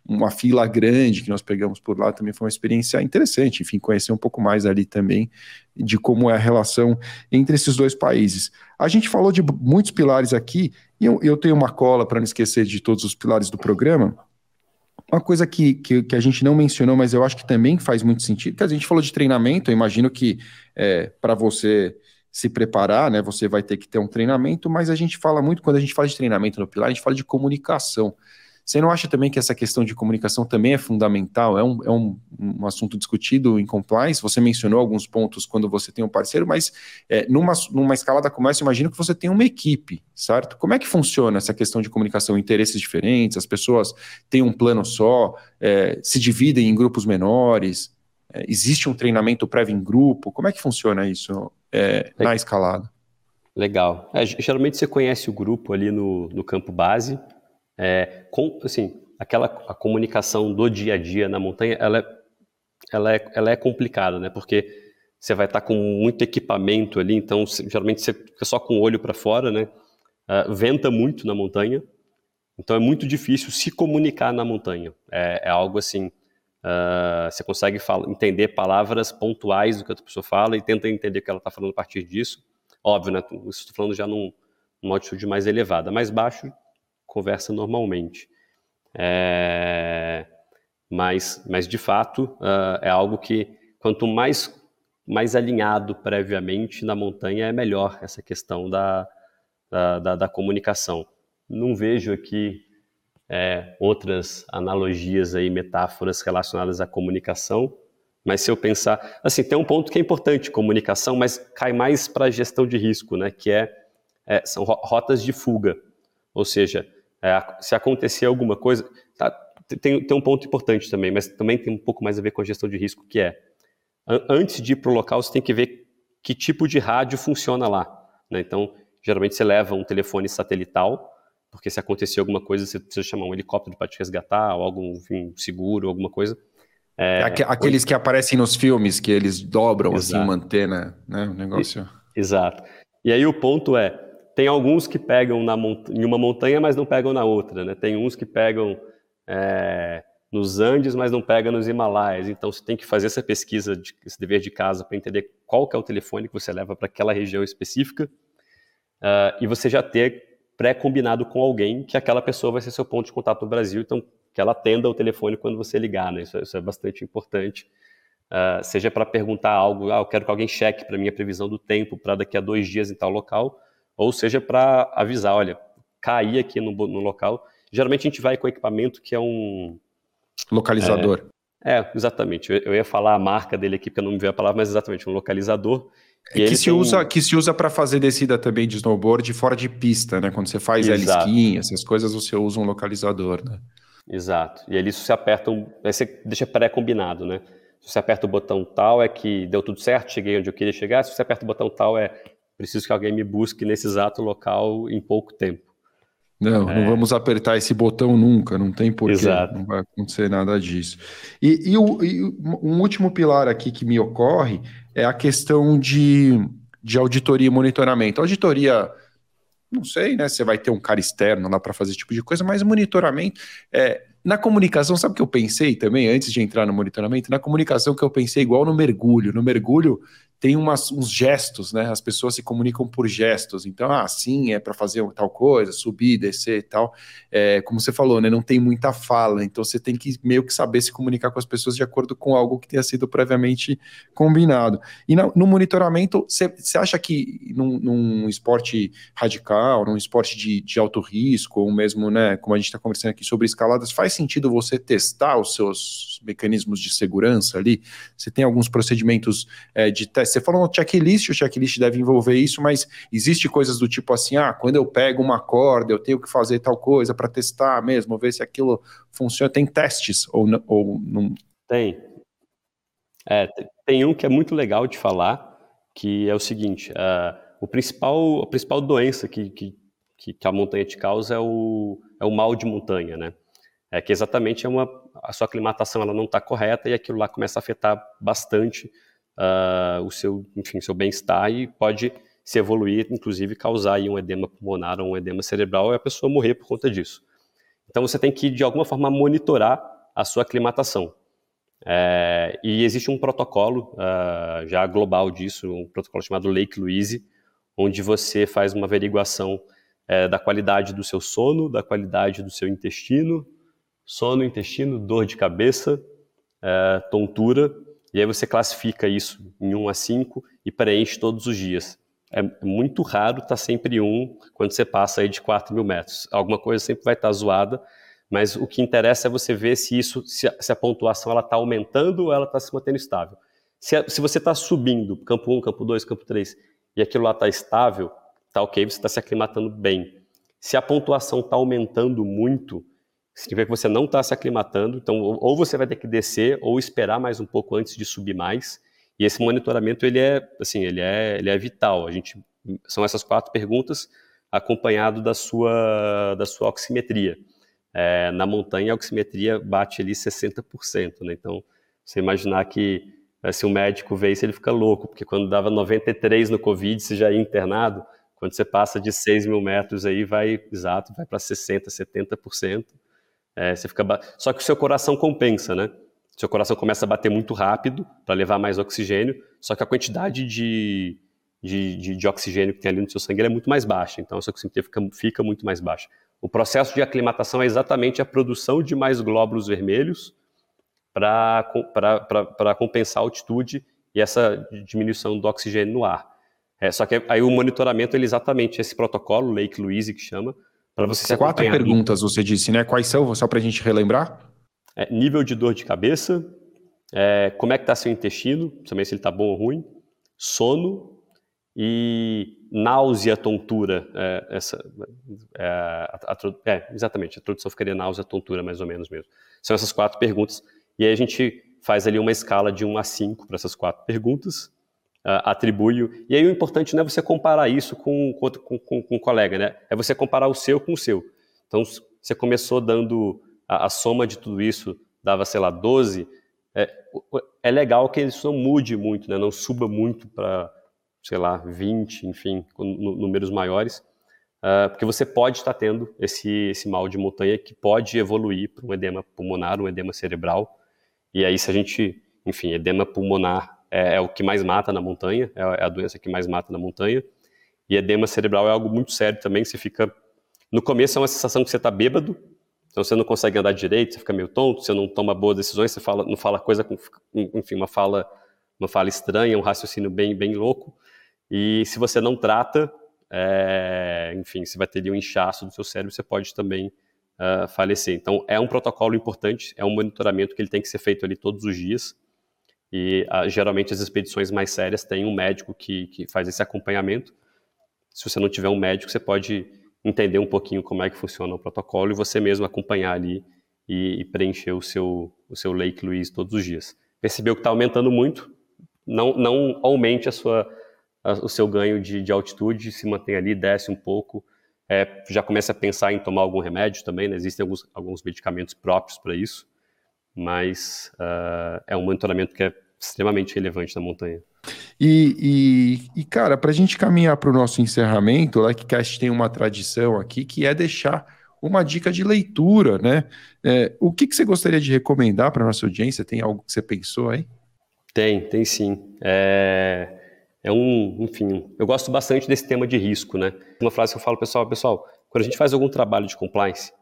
uma fila grande que nós pegamos por lá também foi uma experiência interessante, enfim, conhecer um pouco mais ali também de como é a relação entre esses dois países. A gente falou de muitos pilares aqui, e eu, eu tenho uma cola para não esquecer de todos os pilares do programa. Uma coisa que, que, que, a gente não mencionou, mas eu acho que também faz muito sentido, que a gente falou de treinamento, eu imagino que é, para você se preparar, né, você vai ter que ter um treinamento, mas a gente fala muito, quando a gente fala de treinamento no pilar, a gente fala de comunicação. Você não acha também que essa questão de comunicação também é fundamental? É um, é um, um assunto discutido em compliance? Você mencionou alguns pontos quando você tem um parceiro, mas é, numa, numa escalada como essa, imagino que você tem uma equipe, certo? Como é que funciona essa questão de comunicação? Interesses diferentes, as pessoas têm um plano só, é, se dividem em grupos menores? É, existe um treinamento prévio em grupo? Como é que funciona isso é, na escalada? Legal. É, geralmente você conhece o grupo ali no, no campo base, é, com, assim, aquela a comunicação do dia a dia na montanha, ela é, ela é, ela é complicada, né? Porque você vai estar com muito equipamento ali, então geralmente você fica só com o olho para fora, né? Uh, venta muito na montanha, então é muito difícil se comunicar na montanha. É, é algo assim, uh, você consegue fala, entender palavras pontuais do que a pessoa fala e tenta entender o que ela está falando a partir disso. Óbvio, né? Estou falando já num, numa altitude mais elevada. Mais baixo, conversa normalmente. É, mas, mas, de fato, uh, é algo que, quanto mais, mais alinhado previamente na montanha, é melhor essa questão da, da, da, da comunicação. Não vejo aqui é, outras analogias aí, metáforas relacionadas à comunicação, mas se eu pensar, assim, tem um ponto que é importante, comunicação, mas cai mais para a gestão de risco, né, que é, é, são rotas de fuga, ou seja, é, se acontecer alguma coisa, tá, tem, tem um ponto importante também, mas também tem um pouco mais a ver com a gestão de risco, que é, antes de ir para o local, você tem que ver que tipo de rádio funciona lá. Né? Então, geralmente você leva um telefone satelital, porque se acontecer alguma coisa, você precisa chamar um helicóptero para te resgatar, ou algum enfim, seguro, alguma coisa. É, Aqueles que aparecem nos filmes, que eles dobram assim, Exato. assim uma antena, né? O negócio. Exato. E aí o ponto é, tem alguns que pegam na em uma montanha, mas não pegam na outra, né? Tem uns que pegam é, nos Andes, mas não pegam nos Himalaias. Então você tem que fazer essa pesquisa, de, esse dever de casa, para entender qual que é o telefone que você leva para aquela região específica uh, e você já ter pré-combinado com alguém que aquela pessoa vai ser seu ponto de contato no Brasil, então que ela atenda o telefone quando você ligar, né? Isso, isso é bastante importante. Uh, seja para perguntar algo, ah, eu quero que alguém cheque para minha previsão do tempo para daqui a dois dias em tal local, ou seja para avisar, olha, caí aqui no, no, local. Geralmente a gente vai com equipamento que é um localizador. É, é exatamente. Eu, eu, ia falar a marca dele aqui porque eu não me veio a palavra, mas exatamente um localizador. É que, se usa, que se usa para fazer descida também de snowboard fora de pista, né? Quando você faz L-skin, essas coisas, você usa um localizador, né? Exato. E ali você aperta, um, aí você deixa pré-combinado, né? Se você aperta o botão tal, é que deu tudo certo, cheguei onde eu queria chegar. Se você aperta o botão tal, é preciso que alguém me busque nesse exato local em pouco tempo. Não, é... não vamos apertar esse botão nunca, não tem porquê, Exato. não vai acontecer nada disso. E, e, o, e um último pilar aqui que me ocorre é a questão de, de auditoria e monitoramento. Auditoria, não sei, né? Você vai ter um cara externo lá para fazer esse tipo de coisa, mas monitoramento é, na comunicação, sabe o que eu pensei também, antes de entrar no monitoramento? Na comunicação que eu pensei igual no mergulho. No mergulho, tem umas, uns gestos, né? As pessoas se comunicam por gestos. Então, ah, sim, é para fazer tal coisa, subir, descer e tal. É, como você falou, né? Não tem muita fala. Então, você tem que meio que saber se comunicar com as pessoas de acordo com algo que tenha sido previamente combinado. E no, no monitoramento, você, acha que num, num, esporte radical, num esporte de, de alto risco, ou mesmo, né? Como a gente está conversando aqui sobre escaladas, faz sentido você testar os seus mecanismos de segurança ali? Você tem alguns procedimentos é, de teste você falou no checklist, o checklist deve envolver isso, mas existe coisas do tipo assim, ah, quando eu pego uma corda, eu tenho que fazer tal coisa para testar mesmo, ver se aquilo funciona. Tem testes ou, ou não? Tem. É, tem um que é muito legal de falar, que é o seguinte, uh, o principal, a principal doença que, que, que a montanha te causa é o, é o mal de montanha, né? É que exatamente é uma, a sua aclimatação ela não está correta e aquilo lá começa a afetar bastante uh, o seu, enfim, seu bem-estar e pode se evoluir, inclusive causar aí um edema pulmonar ou um edema cerebral e a pessoa morrer por conta disso. Então você tem que de alguma forma monitorar a sua aclimatação. É, e existe um protocolo uh, já global disso, um protocolo chamado Lake Louise, onde você faz uma averiguação é, da qualidade do seu sono, da qualidade do seu intestino, sono, intestino, dor de cabeça, é, tontura e aí você classifica isso em 1 a 5 e preenche todos os dias. É muito raro estar tá sempre um quando você passa aí de 4 mil metros. Alguma coisa sempre vai estar tá zoada, mas o que interessa é você ver se isso, se a, pontuação ela está aumentando ou ela está se mantendo estável. Se, a, se você está subindo, campo 1, campo 2, campo 3, e aquilo lá está estável, está ok, você está se aclimatando bem. Se a pontuação está aumentando muito, significa que você não está se aclimatando, então ou você vai ter que descer ou esperar mais um pouco antes de subir mais. E esse monitoramento ele é assim, ele é, ele é vital. A gente são essas quatro perguntas acompanhado da sua da sua oximetria. É, na montanha a oximetria bate ali 60%, né? Então você imaginar que é, se o médico vê isso ele fica louco, porque quando dava 93 no Covid você já ia internado. Quando você passa de 6 mil metros aí, vai, exato, vai para 60%, 70%. É, você fica ba... Só que o seu coração compensa, né? Seu coração começa a bater muito rápido para levar mais oxigênio, só que a quantidade de, de, de, de, oxigênio que tem ali no seu sangue é muito mais baixa, então a sua oximetria fica, fica muito mais baixa. O processo de aclimatação é exatamente a produção de mais glóbulos vermelhos para compensar a altitude e essa diminuição do oxigênio no ar. É, só que aí o monitoramento é exatamente esse protocolo, Lake Louise que chama, para você se Quatro perguntas você disse, né? Quais são, só para a gente relembrar? É, nível de dor de cabeça, é, como é que está seu intestino, também se ele está bom ou ruim, sono e náusea, tontura. É, essa, é, a, a, é, exatamente, a tradução ficaria náusea, tontura, mais ou menos mesmo. São essas quatro perguntas. E aí a gente faz ali uma escala de 1 a 5 para essas quatro perguntas uh. E aí o importante não é você comparar isso com, com, com, com um colega, né? É você comparar o seu com o seu. Então, você começou dando a, a soma de tudo isso, dava, sei lá, 12. É, é legal que isso não mude muito, né? Não suba muito para, sei lá, 20, enfim, números maiores. Uh, porque você pode estar tendo esse, esse mal de montanha que pode evoluir para um edema pulmonar, um edema cerebral. E aí, se a gente, enfim, edema pulmonar é, é, o que mais mata na montanha, é, é a doença que mais mata na montanha. E edema cerebral é algo muito sério também, você fica No começo é uma sensação que você está bêbado, então você não consegue andar direito, você fica meio tonto, você não toma boas decisões, você fala, não fala coisa com, enfim, uma fala, uma fala estranha, um raciocínio bem, bem louco. E se você não trata, é, enfim, se vai ter ali um inchaço do seu cérebro, você pode também uh, falecer. Então, é um protocolo importante, é um monitoramento que ele tem que ser feito ali todos os dias. E uh, geralmente as expedições mais sérias têm um médico que, que faz esse acompanhamento. Se você não tiver um médico, você pode entender um pouquinho como é que funciona o protocolo e você mesmo acompanhar ali e, e preencher o seu, o seu Lake Louise todos os dias. Percebeu que está aumentando muito, não, não aumente a sua, a, o seu ganho de, de altitude, se mantém ali, desce um pouco, é, já começa a pensar em tomar algum remédio também, né? existem alguns, alguns medicamentos próprios para isso, mas uh, é um monitoramento que é extremamente relevante na montanha. E, e, e cara, para a gente caminhar para o nosso encerramento, o LikeCast tem uma tradição aqui que é deixar uma dica de leitura, né? É, o que, que você gostaria de recomendar para nossa audiência? Tem algo que você pensou aí? Tem, tem sim. É, é um, enfim, eu gosto bastante desse tema de risco, né? Uma frase que eu falo, pessoal, pessoal, quando a gente faz algum trabalho de compliance,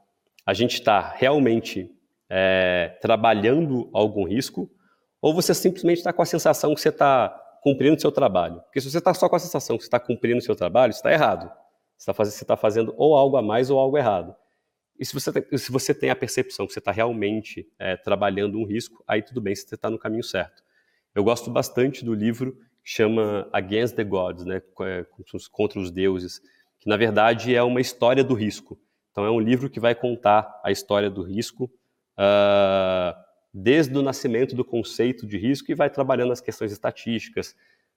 a gente está realmente é, trabalhando algum risco, ou você simplesmente está com a sensação que você está cumprindo o seu trabalho. Porque se você está só com a sensação que você está cumprindo o seu trabalho, está errado. Você está fazendo, tá fazendo, ou algo a mais ou algo errado. E se você, tem, se você tem a percepção que você está realmente é, trabalhando um risco, aí tudo bem, você está no caminho certo. Eu gosto bastante do livro que chama Against the Gods, né, é, contra os deuses, que na verdade é uma história do risco. Então é um livro que vai contar a história do risco, uh, desde o nascimento do conceito de risco e vai trabalhando as questões estatísticas.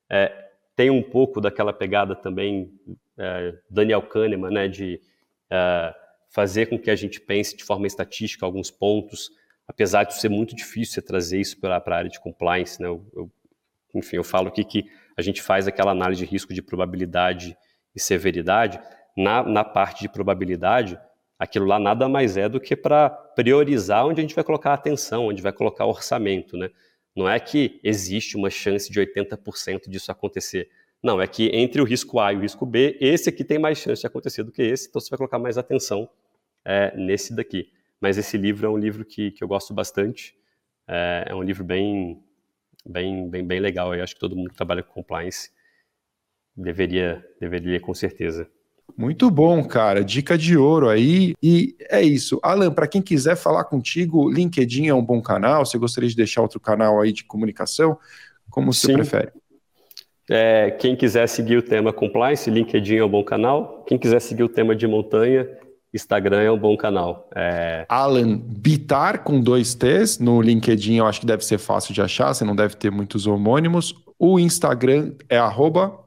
É, tem um pouco daquela pegada também, é, Daniel Kahneman, né, de é, fazer com que a gente pense de forma estatística alguns pontos, apesar de ser muito difícil trazer isso para a área de compliance. Né, eu, eu, enfim, eu falo aqui que a gente faz aquela análise de risco de probabilidade e severidade. Na, na parte de probabilidade, aquilo lá nada mais é do que para priorizar onde a gente vai colocar atenção, onde vai colocar orçamento, né? Não é que existe uma chance de 80% disso acontecer. Não, é que entre o risco A e o risco B, esse aqui tem mais chance de acontecer do que esse, então você vai colocar mais atenção é, nesse daqui. Mas esse livro é um livro que, que eu gosto bastante, é, é um livro bem, bem, bem, bem legal. Eu acho que todo mundo que trabalha com compliance deveria, deveria com certeza. Muito bom, cara. Dica de ouro aí. E é isso. Alan, para quem quiser falar contigo, LinkedIn é um bom canal. Você gostaria de deixar outro canal aí de comunicação? Como você prefere? É, quem quiser seguir o tema compliance, LinkedIn é um bom canal. Quem quiser seguir o tema de montanha, Instagram é um bom canal. É... Alan Bitar com dois T's. No LinkedIn eu acho que deve ser fácil de achar, você não deve ter muitos homônimos. O Instagram é arroba...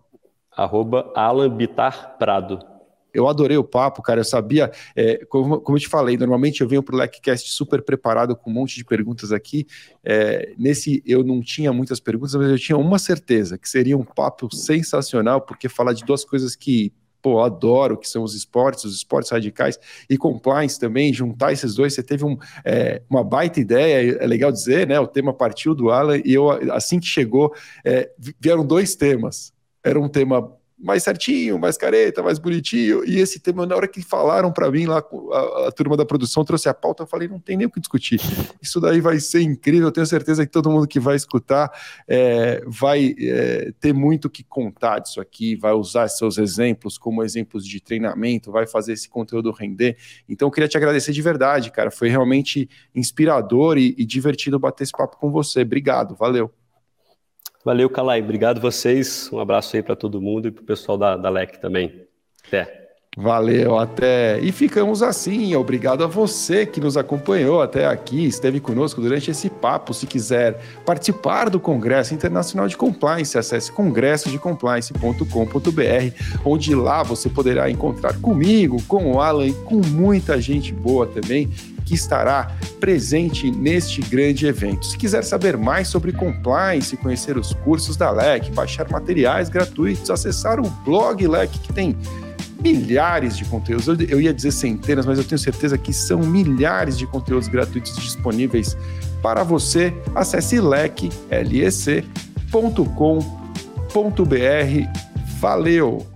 Arroba Alan Bitar Prado. Eu adorei o papo, cara. Eu sabia, é, como, como eu te falei, normalmente eu venho para o LECCast super preparado com um monte de perguntas aqui. É, nesse eu não tinha muitas perguntas, mas eu tinha uma certeza, que seria um papo sensacional, porque falar de duas coisas que pô, adoro, que são os esportes, os esportes radicais e compliance também, juntar esses dois, você teve um, é, uma baita ideia, é legal dizer, né? O tema partiu do Alan e eu, assim que chegou, é, vieram dois temas. Era um tema mais certinho, mais careta, mais bonitinho. E esse tema, na hora que falaram para mim lá, a, a, turma da produção trouxe a pauta, eu falei, não tem nem o que discutir. Isso daí vai ser incrível, eu tenho certeza que todo mundo que vai escutar é, vai é, ter muito que contar disso aqui, vai usar seus exemplos como exemplos de treinamento, vai fazer esse conteúdo render. Então, eu queria te agradecer de verdade, cara. Foi realmente inspirador e, e divertido bater esse papo com você. Obrigado, valeu. Valeu, Calai. Obrigado vocês. Um abraço aí para todo mundo e para o pessoal da, da LEC também. Até. Valeu, até. E ficamos assim. Obrigado a você que nos acompanhou até aqui, esteve conosco durante esse papo. Se quiser participar do Congresso Internacional de Compliance, acesse congressodecompliance.com.br, onde lá você poderá encontrar comigo, com o Alan e com muita gente boa também que estará presente neste grande evento. Se quiser saber mais sobre compliance, conhecer os cursos da LEC, baixar materiais gratuitos, acessar o blog LEC, que tem milhares de conteúdos. Eu, ia dizer centenas, mas eu tenho certeza que são milhares de conteúdos gratuitos disponíveis para você. Acesse lec.com.br. Valeu!